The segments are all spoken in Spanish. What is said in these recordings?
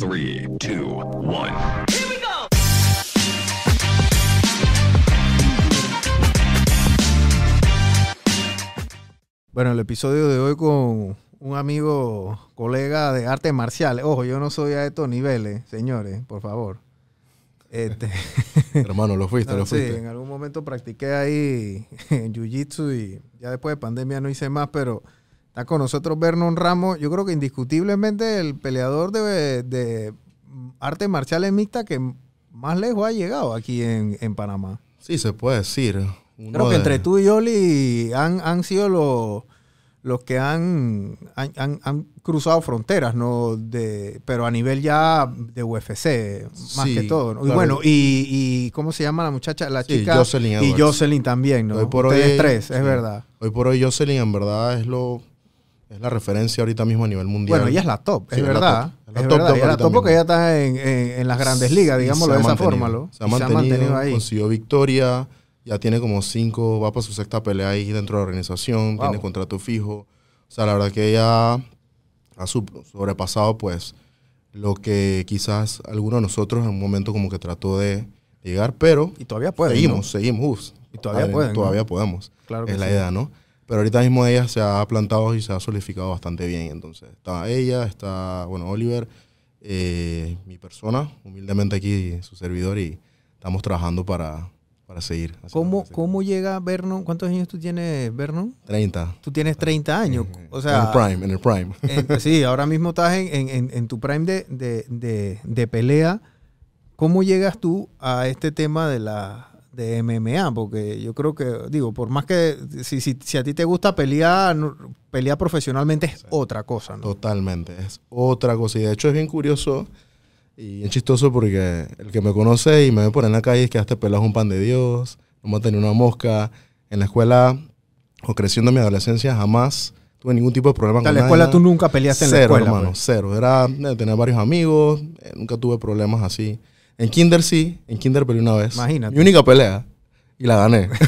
Three, two, one. Bueno, el episodio de hoy con un amigo, colega de artes marciales. Ojo, yo no soy a estos niveles, señores, por favor. Este, Hermano, lo fuiste, lo sí, fuiste. en algún momento practiqué ahí en Jiu-Jitsu y ya después de pandemia no hice más, pero está con nosotros Vernon Ramos. Yo creo que indiscutiblemente el peleador de, de artes marciales mixtas que más lejos ha llegado aquí en, en Panamá. Sí, se puede decir. Uno Creo que de- entre tú y Oli han, han sido los, los que han, han, han- han cruzado fronteras, ¿no? De, pero a nivel ya de UFC, más Sí, que todo. ¿no? Y claro. bueno, y, y ¿cómo se llama la muchacha? La Sí, chica. Jocelyn y. Jocelyn también, ¿no? Hoy por Ustedes hoy- tres, es verdad. Hoy por hoy Jocelyn en verdad es lo es la referencia ahorita mismo a nivel mundial. Bueno, ella es la top, es Sí, es la verdad. top. Es la Es top, verdad, top ella es la top porque ella está en, en- en las grandes ligas, digámoslo se de ha esa mantenido. forma. ¿lo? Se ha Y mantenido, ahí. consiguió victoria, ya tiene como cinco, va para su sexta pelea ahí dentro de la organización, Wow. tiene contrato fijo. O sea, la verdad que ella ha sobrepasado pues lo que quizás alguno de nosotros en un momento como que trató de llegar, pero Y todavía puede. seguimos, seguimos. Uf, Y todavía pueden, ¿no? Todavía podemos. Claro que es la sí. idea, ¿no? Pero ahorita mismo ella se ha plantado y se ha solidificado bastante bien. Entonces, está ella, está, bueno, Oliver, eh, mi persona, humildemente aquí su servidor y estamos trabajando para, para seguir. ¿Cómo, ¿Cómo llega Vernon? ¿Cuántos años tú tienes, Vernon? 30. Tú tienes 30 años. O sea, en el prime, en el prime. Sí, ahora mismo estás en, en- en- en tu prime de, de- de- de pelea. ¿Cómo llegas tú a este tema de la de MMA? Porque yo creo que, digo, por más que si, si, si a ti te gusta pelear, pelear profesionalmente es otra cosa, ¿no? Totalmente, es otra cosa. Y de hecho es bien curioso y es chistoso porque el que me conoce y me ve por en la calle es que este pelado es un pan de Dios, no me ha tenido una mosca. En la escuela o creciendo en mi adolescencia jamás tuve ningún tipo de problema con en la escuela nadie. tú nunca peleaste en la Cero, escuela. hermano, pues. cero. Era de tener varios amigos, eh, nunca tuve problemas así. En Kinder sí, en Kinder peleé una vez. Imagínate. Mi única pelea. Y la gané.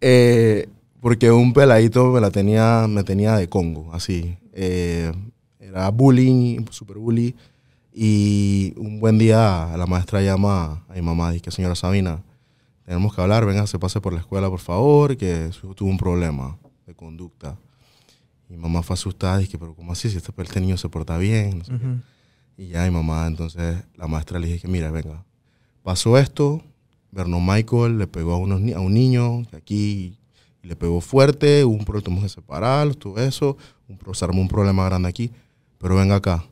Eh, porque un peladito me la tenía, me tenía de Congo, así. Eh, era bullying, super bully. Y un buen día la maestra llama a mi mamá, dice, señora Sabina, tenemos que hablar, venga, se pase por la escuela, por favor, que su hijo tuvo un problema de conducta. Mi mamá fue asustada, dije, pero ¿cómo así? Si este, este niño se porta bien. No sé qué. Y ya mi mamá, entonces la maestra le dije que, mira, venga, pasó esto, Vernon Michael le pegó a, unos, a un niño aquí le pegó fuerte, hubo un problema, tuvimos que separarlos, todo eso, un, se armó un problema grande aquí, pero venga acá,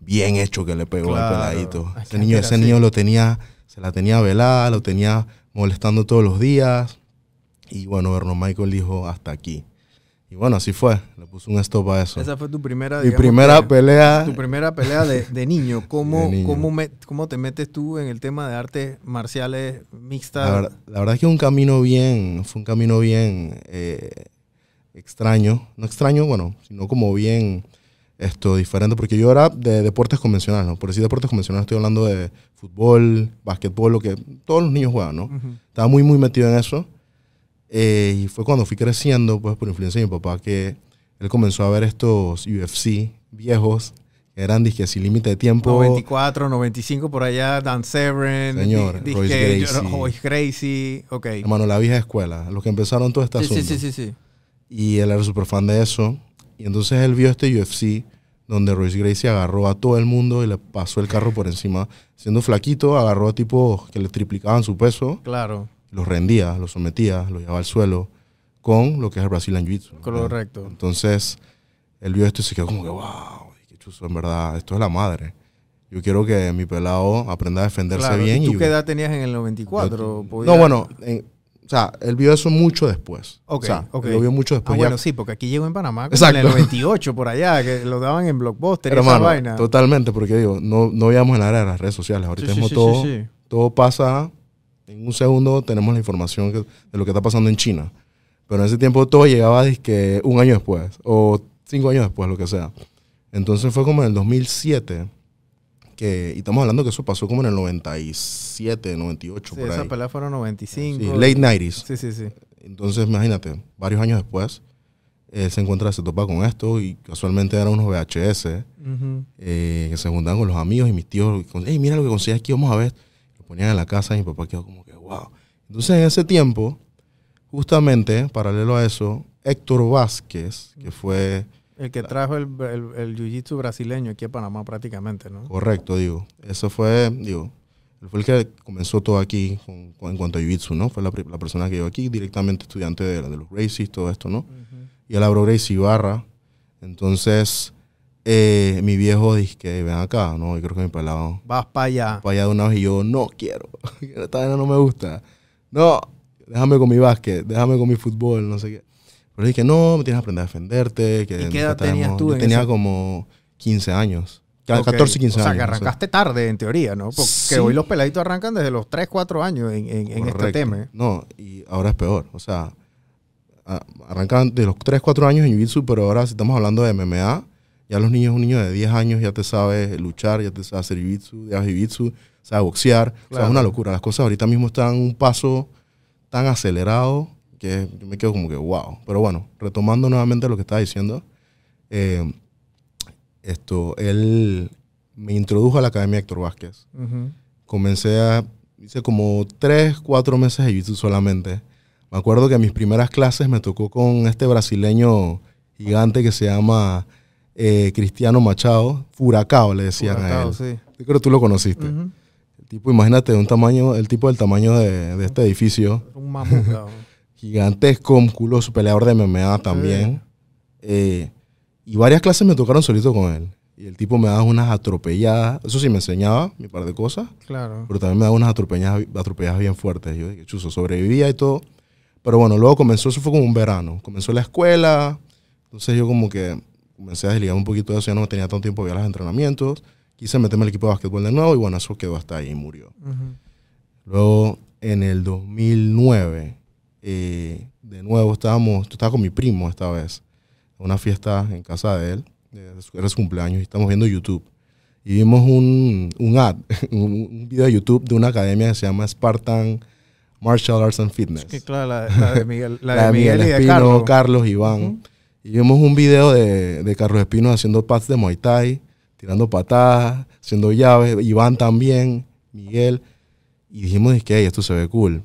bien hecho que le pegó Claro. al peladito. Ese niño, ese así. niño lo tenía, se la tenía velada, lo tenía molestando todos los días. Y bueno, Vernon Michael dijo, hasta aquí. Y bueno, así fue, le puso un stop a eso. Esa fue tu primera, Mi digamos primera que- pelea Tu primera pelea de, de niño. ¿Cómo, De niño. Cómo, me- cómo te metes tú en el tema de artes marciales mixtas? La, verdad- la verdad es que un camino bien, fue un camino bien eh, extraño, no extraño, bueno, sino como bien esto diferente, porque yo era de deportes convencionales, ¿no? Por decir deportes convencionales estoy hablando de fútbol, básquetbol, lo que todos los niños juegan, ¿no? Estaba muy, muy metido en eso. Eh, y fue cuando fui creciendo, pues por influencia de mi papá, que él comenzó a ver estos UFC viejos, que eran disque sin límite de tiempo. 94, 95 por allá, Dan Severn, Señor, di- Royce disque- Gracie. Royce Gracie, ok. Hermano, la vieja escuela, los que empezaron todo este Sí, sí, asunto. sí, sí, sí. Y él era súper fan de eso. Y entonces él vio este UFC donde Royce Gracie agarró a todo el mundo y le pasó el carro por encima. Siendo flaquito, agarró a tipos que le triplicaban su peso, Claro, los rendía, los sometía, los llevaba al suelo con lo que es el Brazilian Jiu-Jitsu. correcto. Entonces, él vio esto y se quedó como que, wow, qué chuzo, en verdad, esto es la madre. Yo quiero que mi pelado aprenda a defenderse Claro, bien. ¿Y tú y- qué edad tenías en el 94? yo- Podía- no, bueno, en- o sea, él vio eso mucho después. Ok, o sea, ok. lo vio mucho Ah, después. bueno, ya- sí, porque aquí llegó en Panamá como en el 98 por allá, que lo daban en Blockbuster y esa vaina. totalmente, porque digo, no, no veíamos en la era de las redes sociales. Ahorita Sí, mismo sí, todo, sí. todo pasa, en un segundo tenemos la información que- de lo que está pasando en China. Pero en ese tiempo todo llegaba que un año después, o cinco años después, lo que sea. Entonces fue como en el 2007, que, y estamos hablando que eso pasó como en el 97, 98, Sí, por esa ahí. pelea fueron 95. Sí, late 90s. Sí, sí, sí. Entonces, imagínate, varios años después, él se encuentra, se topa con esto y casualmente eran unos VHS Ujú. eh, que se juntaban con los amigos y mis tíos, hey, mira lo que conseguí aquí, vamos a ver. Ponían en la casa y mi papá quedó como que, wow. Entonces en ese tiempo, justamente, paralelo a eso, Héctor Vázquez, que fue El que trajo el, el, el jiu-jitsu brasileño aquí a Panamá prácticamente, ¿no? correcto, digo, eso fue, digo, él fue el que comenzó todo aquí con- con- en cuanto a Jiu-Jitsu, ¿no? Fue la, la persona que llegó aquí, directamente estudiante de, de los Gracies, todo esto, ¿no? Y él abrió Gracie Ibarra. Entonces, eh, mi viejo dice que ven acá, ¿no? Y creo que mi pelado Vas para allá. para allá de una vez y yo, no quiero, esta vaina no me gusta. No, déjame con mi básquet, déjame con mi fútbol, no sé qué. Pero dije, no, me tienes que aprender a defenderte. Que ¿Y qué edad tenías hemos-". tú Yo en tenía ese- como 15 años. Ca- Ok. 14, 15 O sea, años. que no sé. arrancaste tarde, en teoría, ¿no? Porque Sí. hoy los peladitos arrancan desde los 3, 4 años en, en- en este tema. ¿eh? No, y ahora es peor. O sea, arrancan de los 3, 4 años en Jiu-Jitsu, pero ahora si estamos hablando de MMA, ya los niños, un niño de 10 años ya te sabe luchar, ya te sabe hacer Jiu-Jitsu, ya Jiu-Jitsu, sabe boxear. O sea, es una locura. Las cosas ahorita mismo están un paso tan acelerado que yo me quedo como que wow. Pero bueno, retomando nuevamente lo que estaba diciendo, eh, esto, él me introdujo a la Academia Héctor Vázquez comencé a, hice como tres, cuatro meses de jiu solamente. Me acuerdo que mis primeras clases me tocó con este brasileño gigante que se llama eh, Cristiano Machado, Furacao le decían a él. sí. Yo creo que tú lo conociste. Ujú. El tipo, imagínate, un tamaño, el tipo del tamaño de, de este edificio, Un mamut, cabrón. gigantesco, musculoso, peleador de MMA también. Eh, y varias clases me tocaron solito con él. Y el tipo me daba unas atropelladas. Eso sí, me enseñaba mi par de cosas Claro. pero también me daba unas atropelladas, atropelladas bien fuertes. Yo dije, chuzo, sobrevivía y todo. Pero bueno, luego comenzó, eso fue como un verano. Comenzó la escuela, entonces yo como que comencé a desligar un poquito de eso, ya no tenía tanto tiempo de ir a los entrenamientos. Quise meterme al equipo de básquetbol de nuevo y bueno, eso quedó hasta ahí y murió. Ujú. Luego, en el 2009, eh, de nuevo estábamos, yo estaba con mi primo esta vez, en una fiesta en casa de él, era su cumpleaños, y estamos viendo YouTube. Y vimos un, un ad, un, video de YouTube de una academia que se llama Spartan Martial Arts and Fitness. Que claro, la, la de Miguel, la La de Miguel, Miguel y de Espino, Carlos. Iván. Ujú. Y vimos un video de, de Carlos Espino haciendo pads de Muay Thai, tirando patadas, haciendo llaves. Iván también, Miguel. Y dijimos, que esto se ve cool.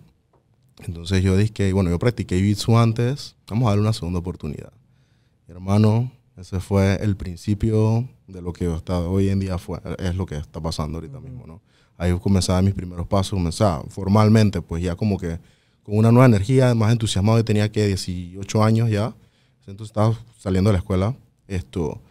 Entonces yo dije, bueno, yo practiqué Jiu-Jitsu antes, vamos a darle una segunda oportunidad. Hermano, ese fue el principio de lo que hasta hoy en día fue, es lo que está pasando ahorita mismo, ¿no? Ahí comenzaba mis primeros pasos, comenzaba formalmente, pues ya como que con una nueva energía, más entusiasmado, yo tenía que 18 años ya, entonces estaba saliendo de la escuela, esto,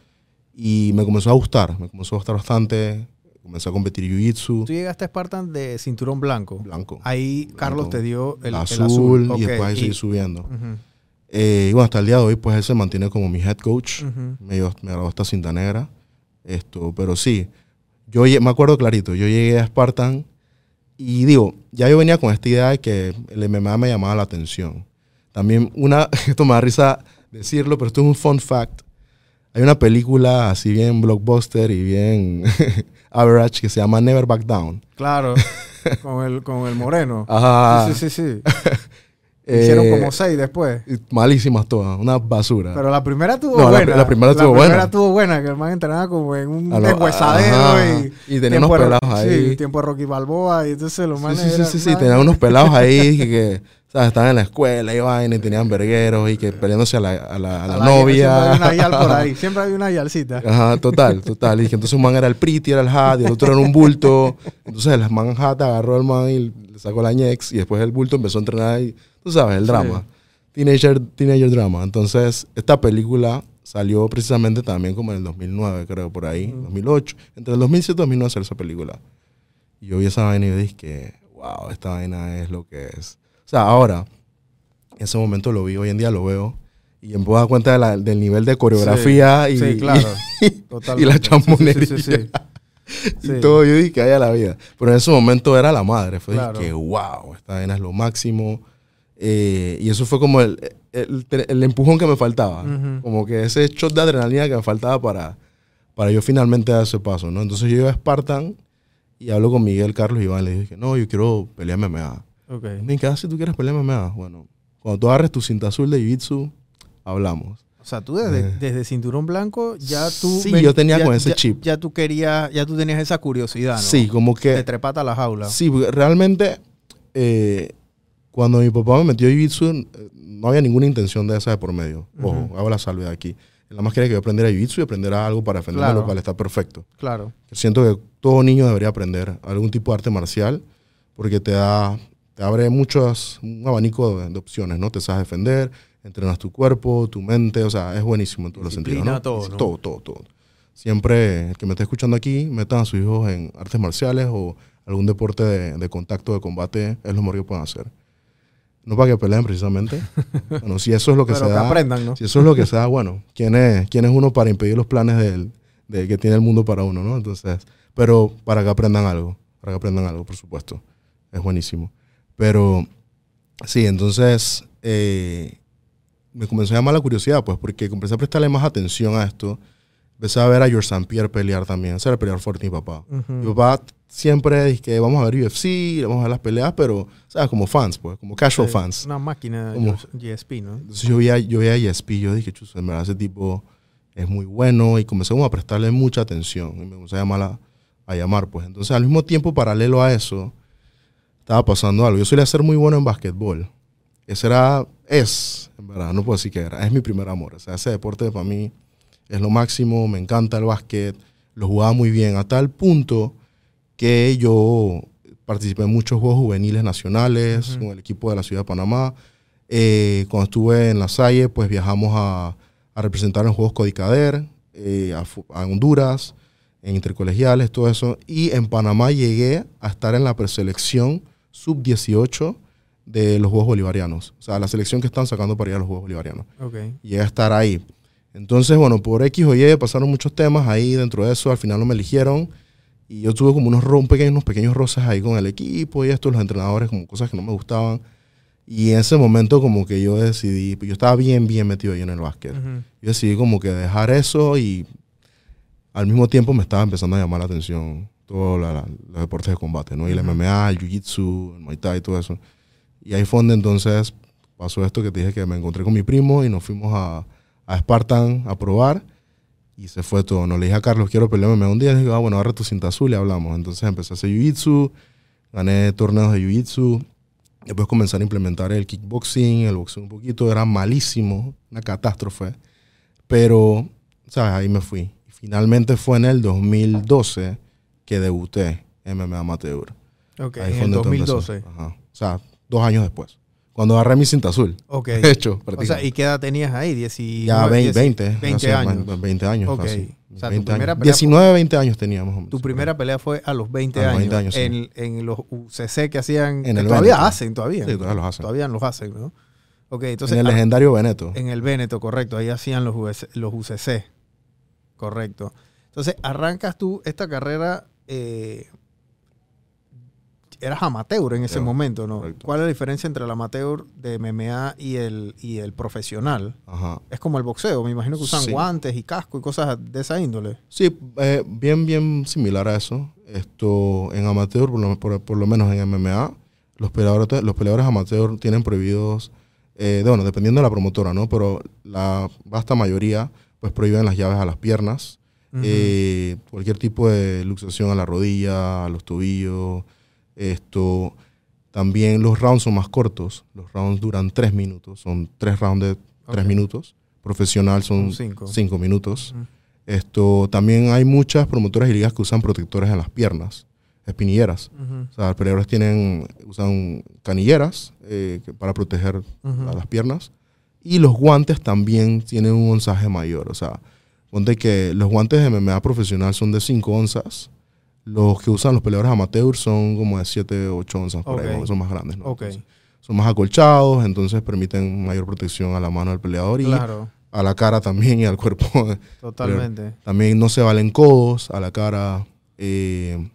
y me comenzó a gustar, me comenzó a gustar bastante, comencé a competir Jiu-Jitsu, Tú llegaste a Spartan de cinturón blanco. blanco, Ahí Carlos Blanco. te dio el, el azul, azul. y Ok, después ahí y- seguí subiendo. Ujú, Eh, y bueno, hasta el día de hoy, pues él se mantiene como mi head coach. ujú. Me, dio- me graduó esta cinta negra. Esto, pero sí, yo me acuerdo clarito, yo llegué a Spartan y digo, ya yo venía con esta idea de que el MMA me llamaba la atención. También una, esto me da risa decirlo, pero esto es un fun fact. Hay una película así bien blockbuster y bien average que se llama Never Back Down. Claro, con el, con el moreno. Ajá. Sí, sí, sí. sí. Eh, Hicieron como seis después. Malísimas todas, una basura. Pero la primera No, la buena. la primera estuvo La buena. primera estuvo buena, que el man entrenaba como en un lo- deshuesadero ajá. y... Y tenía unos de- pelados ahí. Sí, tiempo de Rocky Balboa y entonces los Sí, manes sí, sí, eran sí, sí, unos pelados ahí que, que, ¿sabes? estaban en la escuela y vaina y tenían vergueros y que peleándose a la, a la, a la a la- novia. Siempre hay una yal por ahí. Siempre hay una yalcita. Ajá, total, total. Y que entonces un man era el pretty, era el hat, y el otro era un bulto. Entonces el man hat agarró al man y le sacó la ñex y después el bulto empezó a entrenar y, tú sabes, el drama. Teenager, teenager drama. Entonces, esta película salió precisamente también como en el 2009, creo, por ahí, 2008. Entre el 2007 y 2009 salió esa película. Y yo vi esa vaina y dije wow, esta vaina es lo que es. O sea, ahora, en ese momento lo vi, hoy en día lo veo. Y me puedo dar cuenta de la- del nivel de coreografía y, Sí, claro. y la chambonería. sí, y todo. Yo dije que haya la vida. Pero en ese momento era la madre. Fue Claro. que, wow, esta vaina es lo máximo. Eh, y eso fue como el, el- el empujón que me faltaba. Como que ese shot de adrenalina que me faltaba para, para yo finalmente dar ese paso, ¿no? Entonces yo iba a Spartan y hablo con Miguel Carlos Iván. Le dije, no, yo quiero pelear MMA. Ok. Me dije, "Ah, si tú quieres pelear MMA? Bueno, cuando tú agarres tu cinta azul de Jiu-Jitsu, hablamos. O sea, tú desde, Eh. desde cinturón blanco ya tú... Sí, yo tenía con ese ya- chip. Ya tú querías, ya tú tenías esa curiosidad, ¿no? Sí, como que... trepata a la jaula. Sí, porque realmente eh, cuando mi papá me metió Jiu-Jitsu eh, no había ninguna intención de esa de por medio. Ojo, hago la salvedad aquí. Nada más quería que yo aprendiera Jiu-Jitsu y aprendiera algo para defenderme, Claro. lo cual está perfecto. Claro. Siento que todo niño debería aprender algún tipo de arte marcial porque te da, te abre muchos, un abanico de, de opciones, ¿no? Te sabes defender, entrenas tu cuerpo, tu mente, o sea, es buenísimo en todos los sentidos, ¿no? todo, ¿no? Todo, todo, todo. Siempre el que me esté escuchando aquí, metan a sus hijos en artes marciales o algún deporte de, de contacto, de combate, es lo mejor que pueden hacer. No para que peleen precisamente. bueno, si eso es lo que Pero se que da. aprendan, ¿no? Si eso es lo que se da, bueno, ¿quién es, quién es uno para impedir los planes del, de que tiene el mundo para uno, ¿no? Entonces, pero para que aprendan algo, para que aprendan algo, por supuesto. Es buenísimo. Pero, sí, entonces, eh, me comenzó a llamar la curiosidad, pues, porque empecé a prestarle más atención a esto. Empecé a ver a George St. Pierre pelear también. El peleador fuerte mi papá. Ujú. Mi papá siempre dice que vamos a ver UFC, vamos a ver las peleas, pero, ¿sabes? Como fans, pues, como casual fans. Una máquina ¿Cómo? GSP, ¿no? Entonces yo veía, yo veía a ESP, yo dije, chuzo, en verdad ese tipo es muy bueno y comencé como a prestarle mucha atención y me comencé a llamar, a, a llamar pues. Entonces al mismo tiempo, paralelo a eso, estaba pasando algo. Yo solía ser muy bueno en básquetbol. Ese era, es, en verdad, no puedo decir que era, es mi primer amor. O sea, ese deporte para mí es lo máximo, me encanta el básquet, lo jugaba muy bien, a tal punto que yo participé en muchos juegos juveniles nacionales Ujú. con el equipo de la ciudad de Panamá. Eh, cuando estuve en La Salle, pues viajamos a, a representar en Juegos Codicader, eh, a Honduras, en intercolegiales, todo eso. Y en Panamá llegué a estar en la preselección sub-18 de los Juegos Bolivarianos. O sea, la selección que están sacando para ir a los Juegos Bolivarianos Ok. llegué a estar ahí. Entonces, bueno, por X o Y pasaron muchos temas ahí dentro de eso, al final no me eligieron y yo tuve como unos, ro- un pequeño- unos pequeños roces ahí con el equipo y esto, los entrenadores, como cosas que no me gustaban. Y en ese momento como que yo decidí, yo estaba bien, bien metido ahí en el básquet. Ujú. Yo decidí como que dejar eso y al mismo tiempo me estaba empezando a llamar la atención todos los deportes de combate, ¿no? Y el. MMA, el Jiu-Jitsu, el Muay Thai y todo eso. Y ahí fue donde entonces pasó esto que te dije que me encontré con mi primo y nos fuimos a, a Spartan a probar y se fue todo. No le dije a Carlos, quiero pelear MMA un día. Le dije, ah, bueno, agarra tu cinta azul y hablamos. Entonces empecé a hacer Jiu-Jitsu, gané torneos de Jiu-Jitsu. Después comencé a implementar el kickboxing, el boxeo un poquito. Era malísimo, una catástrofe. Pero, ¿sabes? Ahí me fui. Finalmente fue en el 2012 que debuté MMA Amateur. Ok, Ahí en el donde todo empezó. 2012. Ajá. O sea, dos años después. Cuando agarré mi cinta azul. Ok. De hecho, O sea. ¿y qué edad tenías ahí? 19, ya 20, 10, 20, 20 hace años. más- 20 años. Ok. casi. O sea, tu 20 primera años. pelea 19, 20 años teníamos. Tu primera pelea fue a los 20 A los años. 20 años, sí. en, en los UCC que hacían. En que el todavía Veneto. hacen, todavía. Sí, todavía los hacen. Todavía los hacen, ¿no? Ok, entonces. en el ah, legendario Veneto. en el Véneto, correcto. Ahí hacían los UCC. Correcto. Entonces, arrancas tú esta carrera. Eh, eras amateur en ese momento, ¿no? correcto. ¿Cuál es la diferencia entre el amateur de MMA y el, y el profesional? Ajá. Es como el boxeo, me imagino que usan Sí. guantes y casco y cosas de esa índole. Sí, eh, bien, bien similar a eso. Esto en amateur, por lo, por- por lo menos en MMA, los peleadores, los peleadores amateur tienen prohibidos, eh, de- bueno, dependiendo de la promotora, ¿no? Pero la vasta mayoría, pues prohíben las llaves a las piernas, Ujú. eh, cualquier tipo de luxación a la rodilla, a los tobillos. Esto, también los rounds son más cortos. Los rounds duran tres minutos. Son tres rounds de tres Ok. minutos. Profesional son cinco. cinco minutos. Ujú. Esto, también hay muchas promotoras y ligas que usan protectores en las piernas, espinilleras. Ujú. O sea, los peleadores tienen, usan canilleras eh, para proteger Ujú. a las piernas. Y los guantes también tienen un onzaje mayor. O sea, ponte que los guantes de MMA profesional son de 5 onzas. Los que usan los peleadores amateurs son como de 7, 8 onzas, por Ok. ahí, son más grandes. ¿no? Entonces, son más acolchados, entonces permiten mayor protección a la mano del peleador y claro, a la cara también y al cuerpo. totalmente. también no se valen codos a la cara, eh,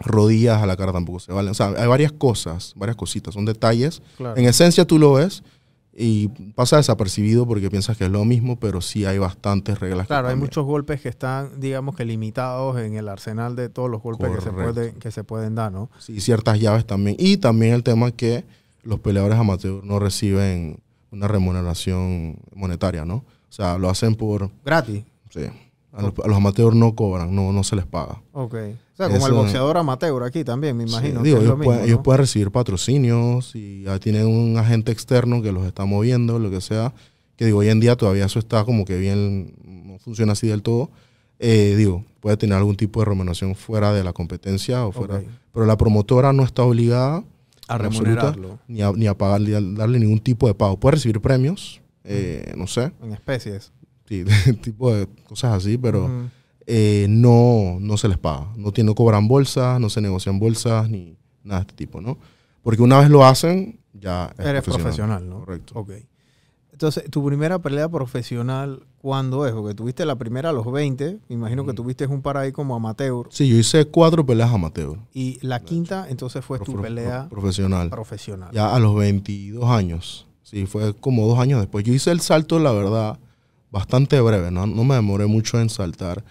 rodillas a la cara tampoco se valen. O sea, hay varias cosas, varias cositas, son detalles. Claro. En esencia tú lo ves y pasa desapercibido porque piensas que es lo mismo, pero sí hay bastantes reglas. que Claro, hay cambian. muchos golpes que están, digamos que limitados en el arsenal de todos los golpes que se, pueden, que se pueden dar, ¿no? Sí, ciertas llaves también. Y también el tema que los peleadores amateurs no reciben una remuneración monetaria, ¿no? O sea, lo hacen por... Gratis. Sí. A los, a los amateurs no cobran, no, no se les paga. Ok. O sea, como el Eso- boxeador amateur aquí también, me imagino. Sí, digo, ellos, lo mismo, pueden, ellos ¿no? pueden recibir patrocinios y ya tienen un agente externo que los está moviendo, lo que sea. Que digo, hoy en día todavía eso está como que bien, no funciona así del todo. Eh, digo, puede tener algún tipo de remuneración fuera de la competencia o fuera. Ok. Pero la promotora no está obligada A remunerarlo ni a, ni a pagarle, a darle ningún tipo de pago. Puede recibir premios, eh, no sé, en especies. Sí, tipo de cosas así, pero eh, no, no se les paga. No, tiene, no cobran bolsas, no se negocian bolsas, ni nada de este tipo, ¿no? Porque una vez lo hacen, ya es Eres profesional, ¿no? Correcto. Ok. Entonces, tu primera pelea profesional, ¿cuándo es? Porque tuviste la primera a los 20, me imagino que tuviste un par ahí como amateur. Sí, yo hice cuatro peleas amateur. Y la quinta, entonces fue tu pelea pro- profesional. profesional. Ya a los 22 años. Sí, fue como dos años después. Yo hice el salto, la verdad, bastante breve. No, no me demoré mucho en saltar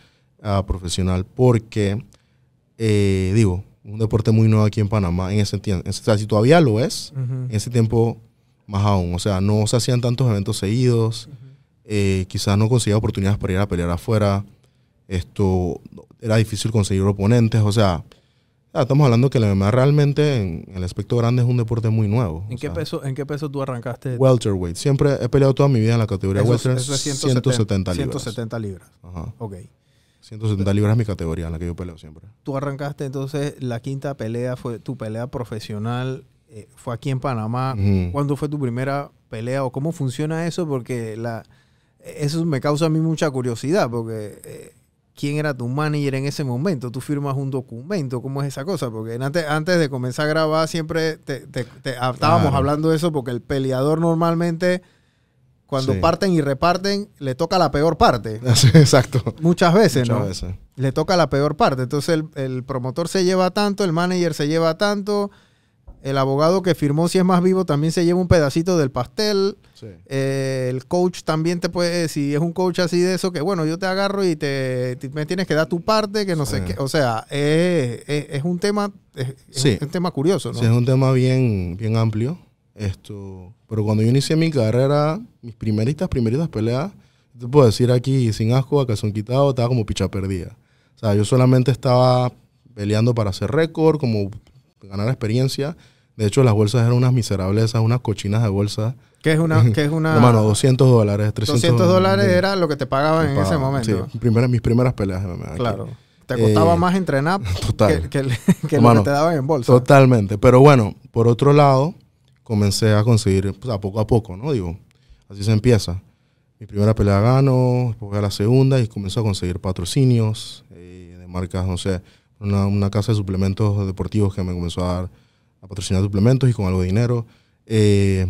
a profesional porque, eh, digo, un deporte muy nuevo aquí en Panamá. En ese tiempo, o sea, si todavía lo es, en ese tiempo más aún. O sea, no se hacían tantos eventos seguidos. eh, quizás no conseguía oportunidades para ir a pelear afuera. Esto era difícil conseguir oponentes. O sea, ya estamos hablando que la MMA realmente en, el aspecto grande es un deporte muy nuevo. ¿En qué, sea, peso, ¿En qué peso tú arrancaste? Welterweight. Siempre he peleado toda mi vida en la categoría Eso, welter. eso es 170 libras. 170 libras. Ajá. Ok. 170 libras es mi categoría en la que yo peleo siempre. Tú arrancaste entonces, la quinta pelea fue tu pelea profesional, eh, fue aquí en Panamá. Ujú. ¿Cuándo fue tu primera pelea o cómo funciona eso? Porque la, eso me causa a mí mucha curiosidad, porque eh, ¿quién era tu manager en ese momento? ¿Tú firmas un documento? ¿Cómo es esa cosa? Porque antes, antes de comenzar a grabar siempre te, te- te- ah, estábamos Claro. hablando de eso porque el peleador normalmente cuando Sí. parten y reparten le toca la peor parte. Exacto. Muchas veces, Muchas ¿no? veces. le toca la peor parte. Entonces el, el promotor se lleva tanto, el manager se lleva tanto, el abogado que firmó si es más vivo también se lleva un pedacito del pastel. Sí. Eh, el coach también te puede, si es un coach así de eso, que bueno, yo te agarro y te, te- me tienes que dar tu parte, que no sé qué. O sea, es, es- es un tema, es, un tema curioso, ¿no? Sí, es un tema bien, bien amplio. Esto, pero cuando yo inicié mi carrera, mis primeritas, primeritas peleas, te puedo decir aquí sin asco, a calzón quitado, estaba como picha perdida. O sea, yo solamente estaba peleando para hacer récord, como ganar experiencia. De hecho, las bolsas eran unas miserables, esas, unas cochinas de bolsa. Que es una, que es una Hermano, 200 dólares, 300 200 dólares de- era lo que te pagaban en ese momento. Sí, mis primeras peleas. aquí. Claro. Te costaba Eh, más entrenar total. que, que, que lo que te daban en bolsa. Totalmente. Pero bueno, por otro lado, comencé a conseguir, pues, a poco a poco, ¿no? Digo, así se empieza. Mi primera pelea gano, después voy a la segunda y comencé a conseguir patrocinios eh, de marcas, no sé, una, una casa de suplementos deportivos que me comenzó a dar a patrocinar suplementos y con algo de dinero. Eh,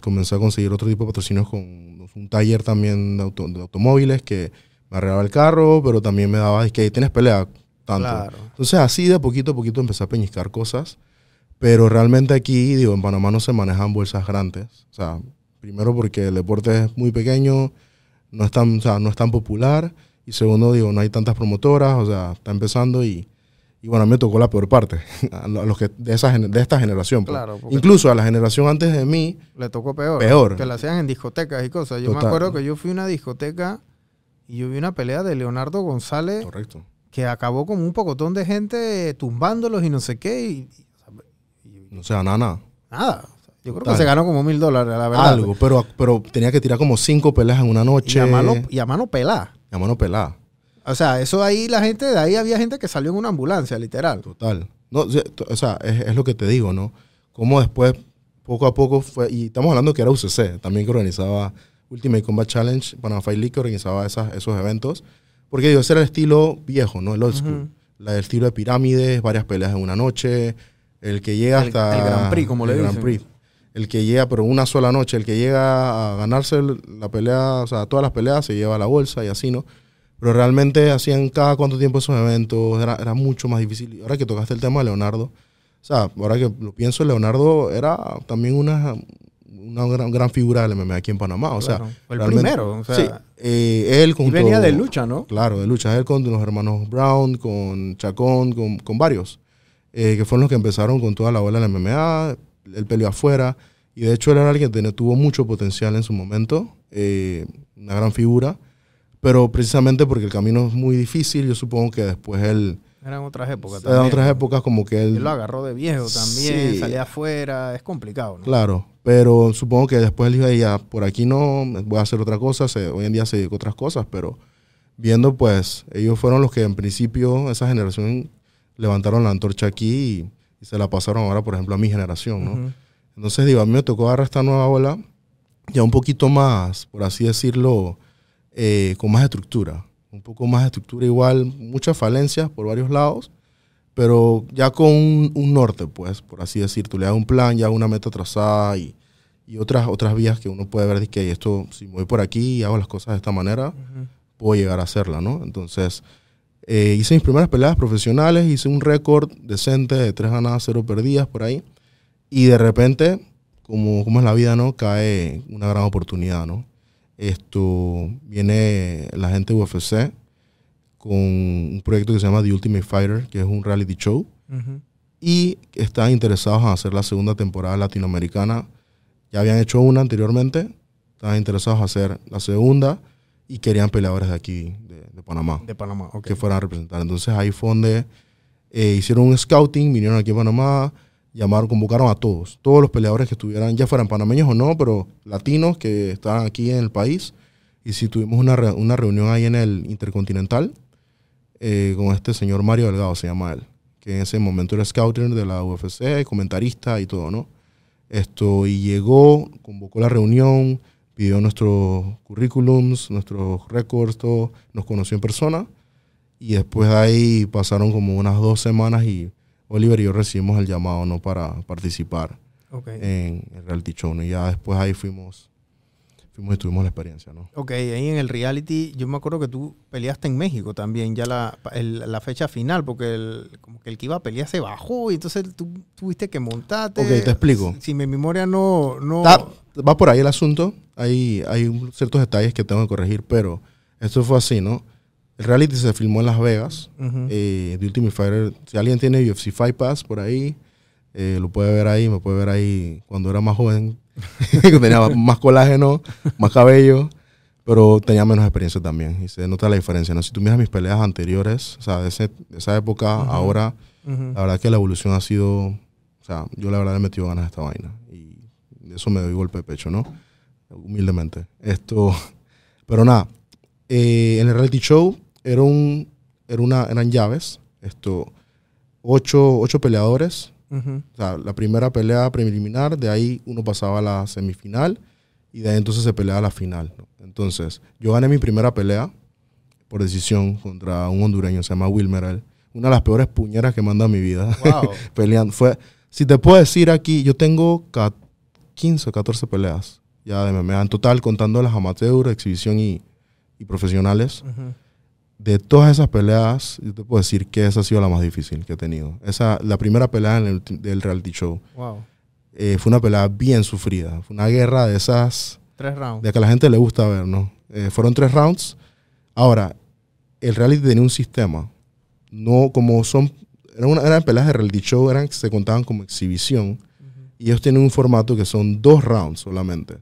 comencé a conseguir otro tipo de patrocinios con un taller también de, auto- de automóviles que me arreglaba el carro, pero también me daba, es que tienes pelea, tanto. Claro. Entonces así de poquito a poquito empecé a peñiscar cosas, pero realmente aquí, digo, en Panamá no se manejan bolsas grandes. O sea, primero porque el deporte es muy pequeño, no es tan, o sea, no es tan popular, y segundo, digo, no hay tantas promotoras, o sea, está empezando y, y bueno, a mí me tocó la peor parte, a lo- a los que, de, esa, de esta generación. pues. Claro, Incluso a la generación antes de mí, Le tocó peor. Peor. Que la hacían en discotecas y cosas. Yo me acuerdo que yo fui a una discoteca y yo vi una pelea de Leonardo González correcto. que acabó con un pocotón de gente tumbándolos y no sé qué. Y, y, y- No sea, nada, nada. nada. Yo creo Total. que se ganó como mil dólares, la verdad. Algo, pero, pero tenía que tirar como cinco peleas en una Y noche. a mano, y a mano pelada. y a mano pelada. O sea, eso ahí, la gente, de ahí había gente que salió en una ambulancia, literal. Total. No, o sea, es, es lo que te digo, ¿no? Cómo después, poco a poco fue, y estamos hablando que era UCC, también que organizaba Ultimate Combat Challenge, Panama Fight League, que organizaba esas, esos eventos, porque digo, ese era el estilo viejo, ¿no? El old school. La, el estilo de pirámides, varias peleas en una noche, el que llega El- hasta... el Grand Prix, como le el Grand dicen. Prix. El que llega, pero una sola noche, el que llega a ganarse la pelea, o sea, todas las peleas se lleva la bolsa y así, ¿no? Pero realmente hacían cada cuánto tiempo esos eventos, era, era mucho más difícil. Y ahora que tocaste el tema de Leonardo, o sea, ahora que lo pienso, Leonardo era también una, una gran, gran figura del MMA aquí en Panamá. O sea, Claro. el primero. O sea, sí, eh, él y junto- venía de lucha, ¿no? Claro, de lucha. Él con los hermanos Brown, con Chacón, con, con varios, eh, que fueron los que empezaron con toda la ola del MMA. Él peleó afuera Y de hecho él era alguien que tuvo mucho potencial en su momento, eh, una gran figura, pero precisamente porque el camino es muy difícil, yo supongo que después él, Eran otras épocas eran también. otras épocas como que él... Él lo agarró de viejo también, Sí. salía afuera, es complicado, ¿no? Claro, pero supongo que después él dijo, "Ey, ya, por aquí no, voy a hacer otra cosa, se- hoy en día se dedica a otras cosas, pero viendo pues, ellos fueron los que en principio, esa generación, levantaron la antorcha aquí y, y se la pasaron ahora, por ejemplo, a mi generación, ¿no? Entonces, digo, a mí me tocó agarrar esta nueva ola ya un poquito más, por así decirlo, eh, con más estructura. Un poco más de estructura igual, muchas falencias por varios lados, pero ya con un, un norte, pues, por así decir. Tú le das un plan, ya una meta trazada y, y otras, otras vías que uno puede ver de que esto, si me voy por aquí y hago las cosas de esta manera, Ujú. puedo llegar a hacerla, ¿no? Entonces, eh, hice mis primeras peleas profesionales, hice un récord decente de tres ganadas, cero perdidas por ahí. Y de repente, como, como es la vida, ¿no? Cae una gran oportunidad, ¿no? Esto viene la gente de UFC con un proyecto que se llama The Ultimate Fighter, que es un reality show. Ujú. Y están interesados en hacer la segunda temporada latinoamericana. Ya habían hecho una anteriormente, estaban interesados en hacer la segunda y querían peleadores de aquí, de, de Panamá De Panamá, ok. que fueran a representar. Entonces ahí fue donde eh, hicieron un scouting, vinieron aquí a Panamá, llamaron, convocaron a todos, todos los peleadores que estuvieran, ya fueran panameños o no, pero latinos que estaban aquí en el país. Y si tuvimos una, una reunión ahí en el Intercontinental eh, con este señor Mario Delgado, se llama él, que en ese momento era scouter de la UFC, comentarista y todo, ¿no? Esto, y llegó, convocó la reunión, pidió nuestros currículums, nuestros récords, todo, nos conoció en persona. Y después de ahí pasaron como unas dos semanas y Oliver y yo recibimos el llamado ¿no? para participar Ok. en el reality show. ¿no? Y ya después ahí fuimos, fuimos y tuvimos la experiencia. ¿no? Ok, ahí en el reality, yo me acuerdo que tú peleaste en México también, ya la, el- la fecha final, porque el, como que el que iba a pelear se bajó y entonces tú tuviste que montarte. Ok, te explico. Si, si mi memoria no... no Da- va por ahí el asunto. Hay, hay ciertos detalles que tengo que corregir, pero esto fue así, ¿no? El reality se filmó en Las Vegas. Ujú. eh, The Ultimate Fighter. Si alguien tiene UFC Fight Pass por ahí, eh, lo puede ver ahí. Me puede ver ahí cuando era más joven. tenía más colágeno, más cabello, pero tenía menos experiencia también. Y se nota la diferencia. ¿no? Si tú miras mis peleas anteriores, o sea, de, ese- de esa época, Ujú. ahora, Ujú. la verdad que la evolución ha sido. O sea, yo la verdad le he metido ganas a esta vaina. Y de eso me doy golpe de pecho, ¿no? Humildemente. Esto. Pero nada. eh, en el reality show era un, era una, eran llaves. Esto. Ocho, ocho peleadores. O sea, la primera pelea preliminar, de ahí uno pasaba a la semifinal y de ahí entonces se peleaba a la final. ¿no? Entonces, yo gané mi primera pelea por decisión contra un hondureño, se llama Wilmer. Una de las peores puñeras que manda en mi vida. Wow. peleando. Fue, si te puedo decir aquí, yo tengo ca- 15 o 14 peleas ya de MMA. En total, contando las amateur, exhibición y, y profesionales. Ujú. De todas esas peleas, yo te puedo decir que esa ha sido la más difícil que he tenido. Esa, la primera pelea en el, del reality show Wow. eh, fue una pelea bien sufrida. Fue una guerra de esas, Tres rounds. de que a la gente le gusta ver, ¿no? Eh, fueron tres rounds. Ahora, el reality tenía un sistema. No como son, eran, una- eran peleas de reality show, eran, se contaban como exhibición. Y ellos tienen un formato que son dos rounds solamente.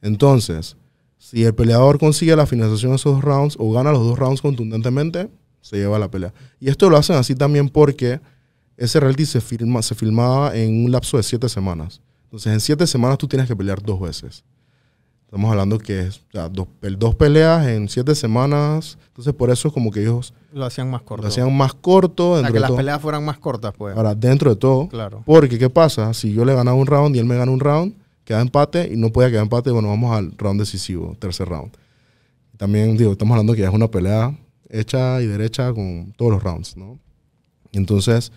Entonces, si el peleador consigue la finalización de esos dos rounds o gana los dos rounds contundentemente, se lleva la pelea. Y esto lo hacen así también porque ese reality se, filma, se filmaba en un lapso de siete semanas. Entonces, en siete semanas tú tienes que pelear dos veces. Estamos hablando que es o sea, dos, pel- dos peleas en siete semanas. Entonces, por eso es como que ellos Lo hacían más corto. lo hacían más corto. o sea, dentro que las peleas fueran más cortas, pues. Ahora, dentro de todo, Claro. porque, ¿qué pasa? Si yo le ganaba un round y él me gana un round, queda empate y no podía quedar empate, bueno, vamos al round decisivo, tercer round. También, digo, estamos hablando que es una pelea hecha y derecha con todos los rounds, ¿no? Y entonces,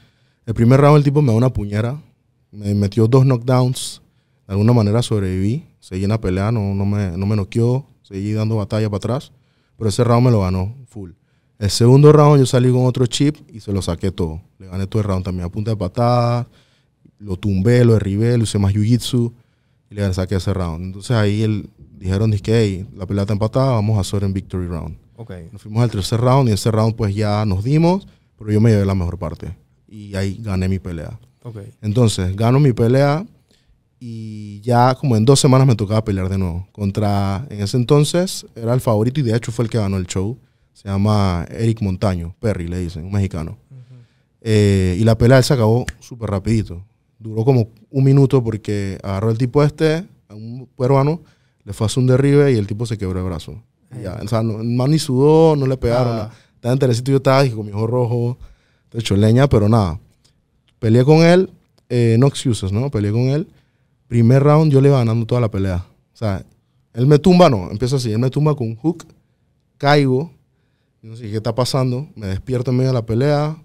el primer round el tipo me da una puñera, me metió dos knockdowns, de alguna manera sobreviví, seguí en la pelea, no, no, me, no me noqueó, seguí dando batalla para atrás, pero ese round me lo ganó full. El segundo round yo salí con otro chip y se lo saqué todo. Le gané todo el round también a punta de patada, lo tumbé, lo derribé, lo usé más jiu-jitsu y le saqué ese round. Entonces ahí el, dijeron, que hey, la pelea está empatada, vamos a hacer en victory round. Ok. Nos fuimos al tercer round y ese round pues ya nos dimos, pero yo me llevé la mejor parte. Y ahí gané mi pelea. Ok. Entonces, gano mi pelea y ya como en dos semanas me tocaba pelear de nuevo. Contra, en ese entonces, era el favorito y de hecho fue el que ganó el show. Se llama Eric Montaño, Perry le dicen, un mexicano. Eh, y la pelea se acabó súper rapidito. Duró como un minuto porque agarró el tipo este, a un peruano, le fue a hacer un derribe y el tipo se quebró el brazo. Y ya, o sea, no, man ni sudó, no le pegaron. Ah. Estaba enterecito yo estaba con mi ojo rojo, de hecho leña, pero nada. Peleé con él, eh, no excuses, ¿no? Peleé con él. Primer round yo le iba ganando toda la pelea. O sea, él me tumba, no, empieza así, él me tumba con un hook, caigo, no sé qué está pasando, me despierto en medio de la pelea,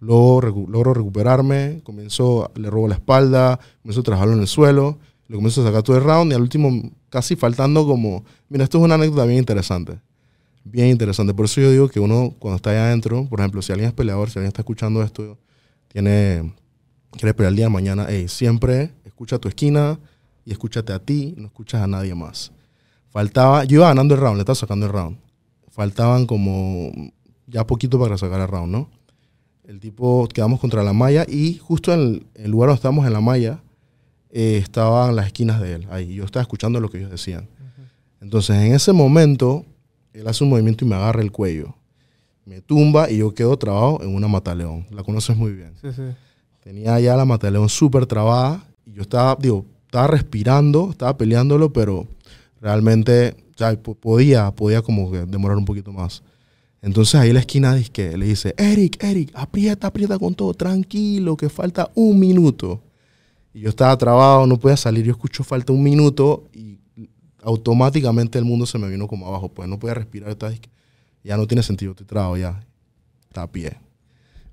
recu- logro recuperarme, comienzo, le robo la espalda, comienzo a trabajarlo en el suelo, le comienzo a sacar todo el round y al último, casi faltando como, mira, esto es una anécdota bien interesante, bien interesante, por eso yo digo que uno cuando está allá adentro, por ejemplo, si alguien es peleador, si alguien está escuchando esto, tiene, quiere pelear el día de mañana, hey, siempre escucha tu esquina y escúchate a ti, no escuchas a nadie más. Faltaba, yo iba ganando el round, le estaba sacando el round. Faltaban como ya poquito para sacar el round, ¿no? El tipo, quedamos contra la malla y justo en el, el lugar donde estábamos en la malla, eh, estaban las esquinas de él. Ahí, yo estaba escuchando lo que ellos decían. Entonces, en ese momento, él hace un movimiento y me agarra el cuello. Me tumba y yo quedo trabado en una mataleón. La conoces muy bien. Sí, sí. Tenía ya la mataleón súper trabada y yo estaba, digo, estaba respirando, estaba peleándolo, pero realmente po- podía, podía como que demorar un poquito más. Entonces ahí en la esquina que le dice, Eric, Eric, aprieta, aprieta con todo, tranquilo, que falta un minuto. Y yo estaba trabado, no podía salir, yo escucho falta un minuto y automáticamente el mundo se me vino como abajo, pues no podía respirar, estaba ya no tiene sentido, estoy trabado ya, está a pie.